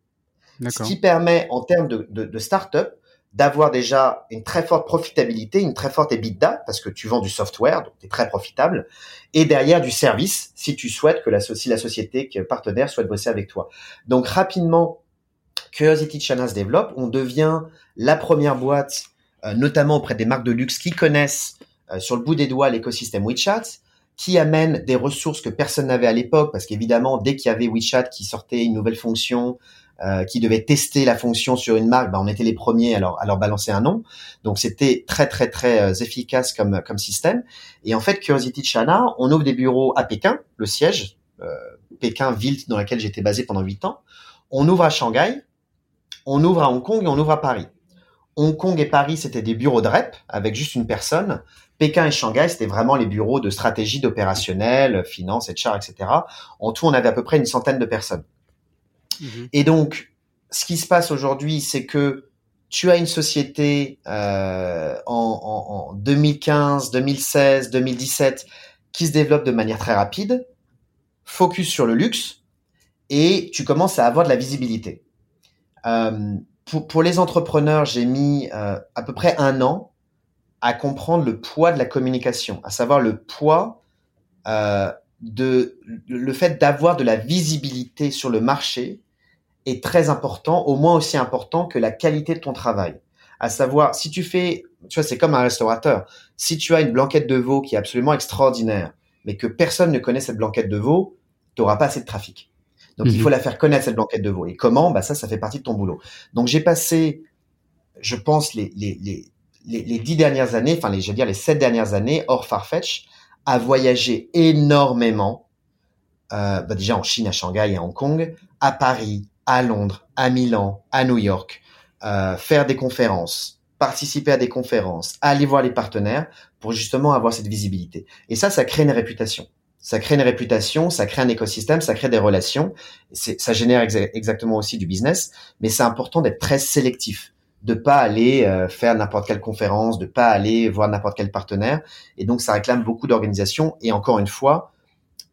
Ce qui permet, en termes de, de, de start-up, d'avoir déjà une très forte profitabilité, une très forte EBITDA, parce que tu vends du software, donc tu es très profitable, et derrière du service, si tu souhaites que la, si la société qui est partenaire souhaite bosser avec toi. Donc rapidement, Curiosity Channel se développe, on devient la première boîte, euh, notamment auprès des marques de luxe qui connaissent euh, sur le bout des doigts l'écosystème WeChat, qui amène des ressources que personne n'avait à l'époque, parce qu'évidemment, dès qu'il y avait WeChat qui sortait une nouvelle fonction, euh, qui devaient tester la fonction sur une marque, bah, on était les premiers à leur, à leur balancer un nom. Donc c'était très très très euh, efficace comme comme système. Et en fait, Curiosity China, on ouvre des bureaux à Pékin, le siège, euh, Pékin, ville dans laquelle j'étais basé pendant huit ans. On ouvre à Shanghai, on ouvre à Hong Kong et on ouvre à Paris. Hong Kong et Paris, c'était des bureaux de rep avec juste une personne. Pékin et Shanghai, c'était vraiment les bureaux de stratégie, d'opérationnel, finance, HR, etc. En tout, on avait à peu près une centaine de personnes. Mhm. Et donc, ce qui se passe aujourd'hui, c'est que tu as une société euh, en, en, 2015, 2016, 2017 qui se développe de manière très rapide, focus sur le luxe, et tu commences à avoir de la visibilité. Euh, pour, les entrepreneurs, j'ai mis euh, à peu près un an à comprendre le poids de la communication, à savoir le poids de le fait d'avoir de la visibilité sur le marché est très important, au moins aussi important que la qualité de ton travail. À savoir, si tu fais, tu vois, c'est comme un restaurateur. Si tu as une blanquette de veau qui est absolument extraordinaire, mais que personne ne connaît cette blanquette de veau, tu n'auras pas assez de trafic. Donc, il mhm. faut la faire connaître, cette blanquette de veau. Et comment? Bah, ça, ça fait partie de ton boulot. Donc, j'ai passé, je pense, les, les, les, les, dix dernières années, enfin, les, je veux dire, les sept dernières années, hors Farfetch, à voyager énormément, euh, bah, déjà en Chine, à Shanghai et à Hong Kong, à Paris, à Londres, à Milan, à New York, euh, faire des conférences, participer à des conférences, aller voir les partenaires pour justement avoir cette visibilité. Et ça, ça crée une réputation. Ça crée une réputation, ça crée un écosystème, ça crée des relations. Ça génère exactement aussi du business, mais c'est important d'être très sélectif de pas aller euh, faire n'importe quelle conférence, de pas aller voir n'importe quel partenaire. Et donc, ça réclame beaucoup d'organisation et encore une fois,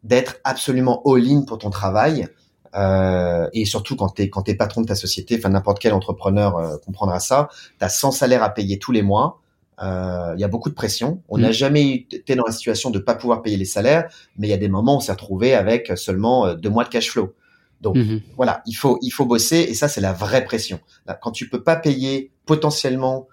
d'être absolument all-in pour ton travail. Euh, et surtout quand tu es, quand es patron de ta société, enfin n'importe quel entrepreneur euh, comprendra ça, tu as 100 salaires à payer tous les mois. Euh, il y a beaucoup de pression. On n'a mm. jamais été dans la situation de pas pouvoir payer les salaires, mais il y a des moments où on s'est retrouvé avec seulement deux mois de cash flow. Donc mm-hmm. voilà, il faut il faut bosser et ça c'est la vraie pression. Quand tu peux pas payer potentiellement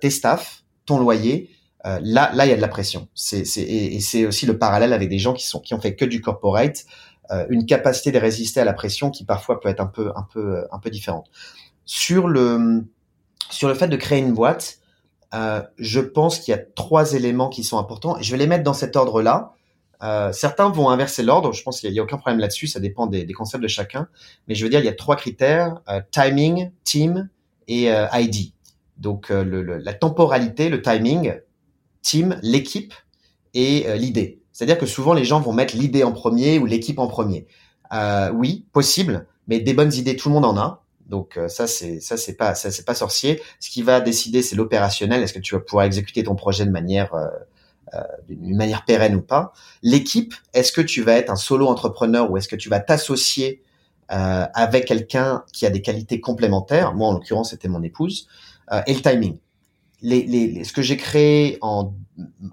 tes staffs, ton loyer, euh, là, là, il y a de la pression. C'est, c'est, et, c'est aussi le parallèle avec des gens qui sont qui ont fait que du corporate, euh, une capacité de résister à la pression qui parfois peut être un peu, un peu, un peu différente. Sur le, sur le fait de créer une boîte, euh, je pense qu'il y a trois éléments qui sont importants. Je vais les mettre dans cet ordre-là. Euh, certains vont inverser l'ordre. Je pense qu'il n'y a, aucun problème là-dessus. Ça dépend des, des, concepts de chacun. Mais je veux dire, il y a trois critères euh, timing, team et euh, ID. Donc le, le, la temporalité, le timing, team, l'équipe et euh, l'idée. C'est-à-dire que souvent les gens vont mettre l'idée en premier ou l'équipe en premier. Euh, oui, possible, mais des bonnes idées, tout le monde en a. Donc euh, ça c'est ça c'est pas ça c'est pas sorcier. Ce qui va décider c'est l'opérationnel. Est-ce que tu vas pouvoir exécuter ton projet de manière euh, d'une manière pérenne ou pas? L'équipe, est-ce que tu vas être un solo entrepreneur ou est-ce que tu vas t'associer avec quelqu'un qui a des qualités complémentaires? Moi en l'occurrence c'était mon épouse. et le timing les, les, ce que j'ai créé en,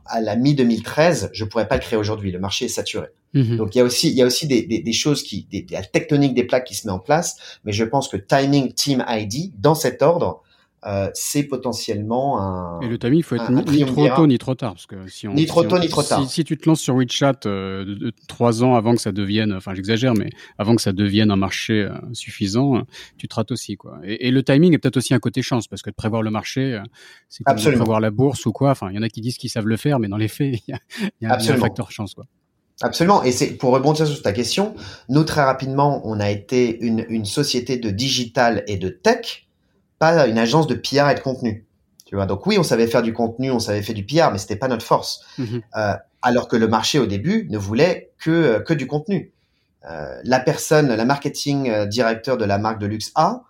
à la mi-2013, je pourrais pas le créer aujourd'hui. Le marché est saturé. Mhm. Donc il y a aussi, il y a aussi des, des, des choses qui, des, la tectonique des plaques qui se met en place. Mais je pense que timing, team, ID, dans cet ordre, euh, c'est potentiellement un. Et le timing, il faut être ni, trop tôt ni trop tard, parce que si on ni trop tôt ni trop tard. Si, tu te lances sur WeChat euh, trois ans avant que ça devienne, enfin j'exagère, mais avant que ça devienne un marché euh, suffisant, tu te rates aussi quoi. Et, le timing est peut-être aussi un côté chance, parce que de prévoir le marché, c'est comme de prévoir la bourse ou quoi. Enfin, il y en a qui disent qu'ils savent le faire, mais dans les faits, <laughs> il y a, un facteur chance quoi. Absolument. Et c'est pour rebondir sur ta question, nous très rapidement, on a été une, une société de digital et de tech pas une agence de PR et de contenu. Tu vois, donc oui, on savait faire du contenu, on savait faire du PR, mais c'était pas notre force. Mhm. Euh, alors que le marché au début ne voulait que euh, que du contenu. Euh, la personne, la marketing directeur de la marque de luxe A,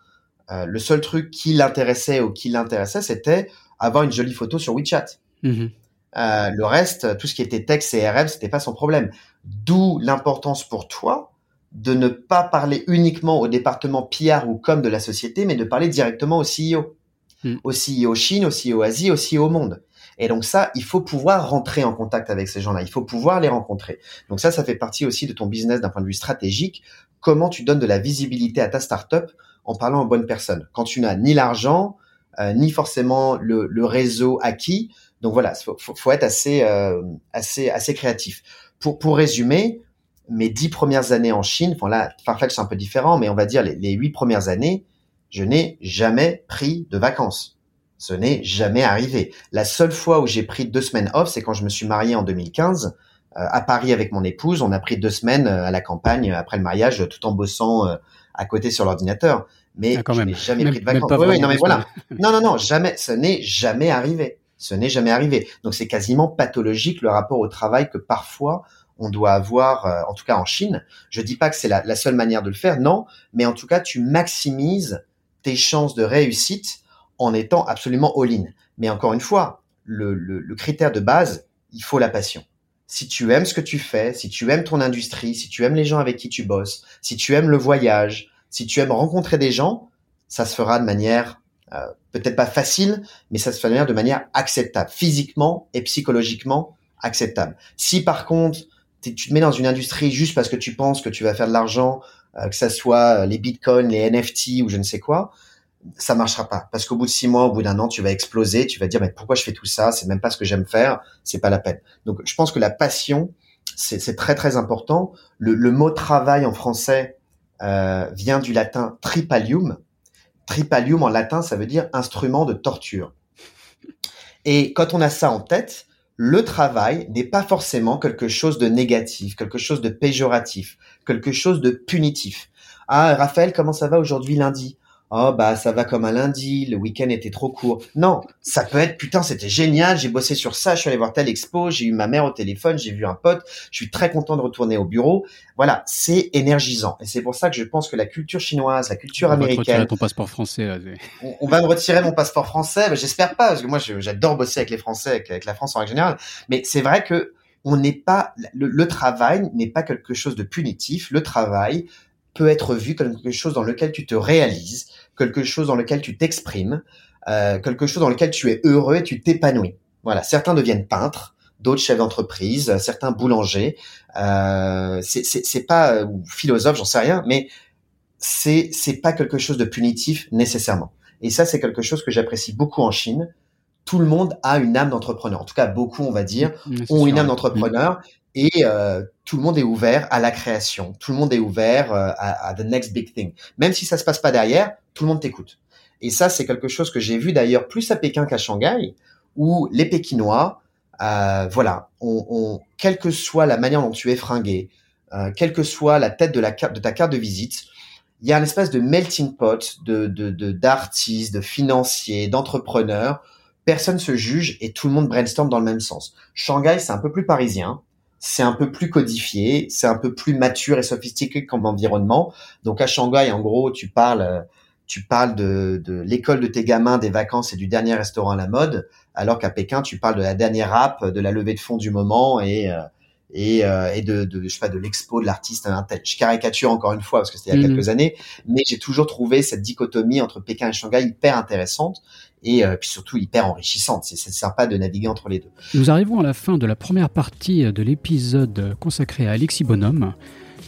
euh, le seul truc qui l'intéressait ou qui l'intéressait, c'était avoir une jolie photo sur WeChat. Mhm. le reste, tout ce qui était texte et RM, c'était pas son problème. D'où l'importance pour toi de ne pas parler uniquement au département PR ou com de la société, mais de parler directement au CEO. Hmm. Au CEO Chine, au CEO Asie, au CEO monde. Et donc ça, il faut pouvoir rentrer en contact avec ces gens-là. Il faut pouvoir les rencontrer. Donc ça, ça fait partie aussi de ton business d'un point de vue stratégique. Comment tu donnes de la visibilité à ta startup en parlant aux bonnes personnes? Quand tu n'as ni l'argent, euh, ni forcément le, réseau acquis. Donc voilà, faut, faut, être assez, euh, assez, assez créatif. Pour, pour résumer, mes dix premières années en Chine, enfin là, Farfetch c'est un peu différent, mais on va dire les, huit premières années, je n'ai jamais pris de vacances. Ce n'est jamais arrivé. La seule fois où j'ai pris deux semaines off, c'est quand je me suis marié en 2015 euh, à Paris avec mon épouse. On a pris deux semaines euh, à la campagne après le mariage, tout en bossant euh, à côté sur l'ordinateur. Mais ah, je n'ai jamais pris de vacances. non, mais voilà. non, non, non, jamais. Ce n'est jamais arrivé. Ce n'est jamais arrivé. Donc c'est quasiment pathologique le rapport au travail que parfois on doit avoir, euh, en tout cas en Chine. Je dis pas que c'est la, seule manière de le faire, non, mais en tout cas, tu maximises tes chances de réussite en étant absolument all-in. Mais encore une fois, le, le, critère de base, il faut la passion. Si tu aimes ce que tu fais, si tu aimes ton industrie, si tu aimes les gens avec qui tu bosses, si tu aimes le voyage, si tu aimes rencontrer des gens, ça se fera de manière euh, peut-être pas facile, mais ça se fera de manière acceptable, physiquement et psychologiquement acceptable. Si par contre tu te mets dans une industrie juste parce que tu penses que tu vas faire de l'argent, euh, que ça soit euh, les bitcoins, les NFT ou je ne sais quoi, ça marchera pas. Parce qu'au bout de six mois, au bout d'un an, tu vas exploser, tu vas dire mais pourquoi je fais tout ça? C'est même pas ce que j'aime faire, c'est pas la peine. Donc je pense que la passion, c'est très très important. Le, le, mot travail en français euh, vient du latin tripalium. Tripalium en latin, ça veut dire instrument de torture. Et quand on a ça en tête, le travail n'est pas forcément quelque chose de négatif, quelque chose de péjoratif, quelque chose de punitif. Ah, Raphaël, comment ça va aujourd'hui lundi? Oh bah ça va comme un lundi, le week-end était trop court. Non, ça peut être putain c'était génial, j'ai bossé sur ça, je suis allé voir telle expo, j'ai eu ma mère au téléphone, j'ai vu un pote, je suis très content de retourner au bureau. Voilà, c'est énergisant et c'est pour ça que je pense que la culture chinoise, la culture américaine. On va ton passeport français. <laughs> On, va me retirer mon passeport français, j'espère pas parce que moi j'adore bosser avec les Français, avec, la France en règle générale. Mais c'est vrai que on n'est pas le travail n'est pas quelque chose de punitif. Le travail peut être vu comme quelque chose dans lequel tu te réalises, quelque chose dans lequel tu t'exprimes, euh, quelque chose dans lequel tu es heureux et tu t'épanouis. Voilà, certains deviennent peintres, d'autres chefs d'entreprise, certains boulangers. Euh, c'est pas euh, philosophe, j'en sais rien, mais c'est c'est pas quelque chose de punitif nécessairement. Et ça, c'est quelque chose que j'apprécie beaucoup en Chine. Tout le monde a une âme d'entrepreneur. En tout cas, beaucoup, on va dire, ont une âme d'entrepreneur et euh, tout le monde est ouvert à la création, tout le monde est ouvert euh, à, à, the next big thing. Même si ça se passe pas derrière, tout le monde t'écoute. Et ça, c'est quelque chose que j'ai vu d'ailleurs plus à Pékin qu'à Shanghai, où les Pékinois, euh, voilà, on, quelle que soit la manière dont tu es fringué, euh, quelle que soit la tête de, ta carte de visite, il y a une espèce de melting pot d'artistes, de, de financiers, d'entrepreneurs. Personne se juge et tout le monde brainstorm dans le même sens. Shanghai, c'est un peu plus parisien c'est un peu plus codifié, c'est un peu plus mature et sophistiqué comme environnement. Donc à Shanghai, en gros, tu parles, tu parles de, de l'école de tes gamins, des vacances et du dernier restaurant à la mode, alors qu'à Pékin, tu parles de la dernière rap, de la levée de fonds du moment et euh, et, euh, et de, de, je sais pas de l'expo de l'artiste. Je caricature encore une fois parce que c'était il y a mhm. quelques années mais j'ai toujours trouvé cette dichotomie entre Pékin et Shanghai hyper intéressante et euh, puis surtout hyper enrichissante. C'est sympa de naviguer entre les deux. Nous arrivons à la fin de la première partie de l'épisode consacré à Alexis Bonhomme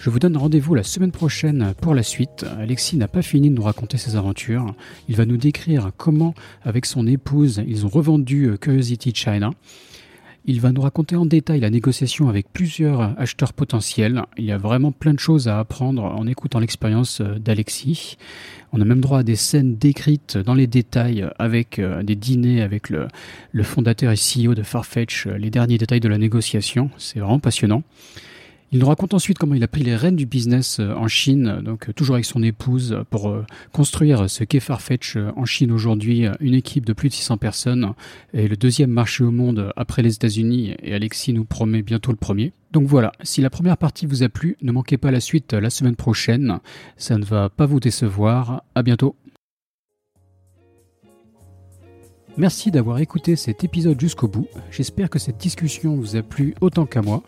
je vous donne rendez-vous la semaine prochaine pour la suite. Alexis n'a pas fini de nous raconter ses aventures. Il va nous décrire comment, avec son épouse, ils ont revendu Curiosity China. Il va nous raconter en détail la négociation avec plusieurs acheteurs potentiels. Il y a vraiment plein de choses à apprendre en écoutant l'expérience euh, d'Alexis. On a même droit à des scènes décrites dans les détails avec euh, des dîners avec le, fondateur et CEO de Farfetch, euh, les derniers détails de la négociation. C'est vraiment passionnant. Il nous raconte ensuite comment il a pris les rênes du business euh, en Chine, donc euh, toujours avec son épouse, pour euh, construire ce qu'est Farfetch en Chine aujourd'hui, une équipe de plus de 600 personnes et le deuxième marché au monde après les États-Unis. Et Alexis nous promet bientôt le premier. Donc voilà, si la première partie vous a plu, ne manquez pas la suite la semaine prochaine. Ça ne va pas vous décevoir. À bientôt. Merci d'avoir écouté cet épisode jusqu'au bout. J'espère que cette discussion vous a plu autant qu'à moi.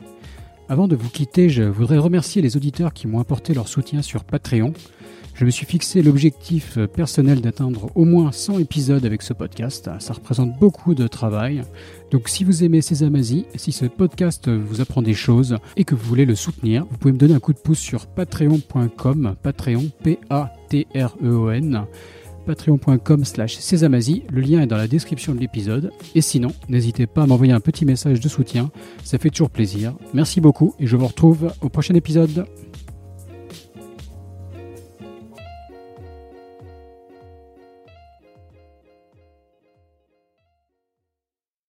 Avant de vous quitter, je voudrais remercier les auditeurs qui m'ont apporté leur soutien sur Patreon. Je me suis fixé l'objectif personnel d'atteindre au moins 100 épisodes avec ce podcast. Ça représente beaucoup de travail. Donc si vous aimez Sésamazie, si ce podcast vous apprend des choses et que vous voulez le soutenir, vous pouvez me donner un coup de pouce sur patreon.com, patreon, P-A-T-R-E-O-N patreon.com slash Le lien est dans la description de l'épisode. Et sinon, n'hésitez pas à m'envoyer un petit message de soutien. Ça fait toujours plaisir. Merci beaucoup et je vous retrouve au prochain épisode.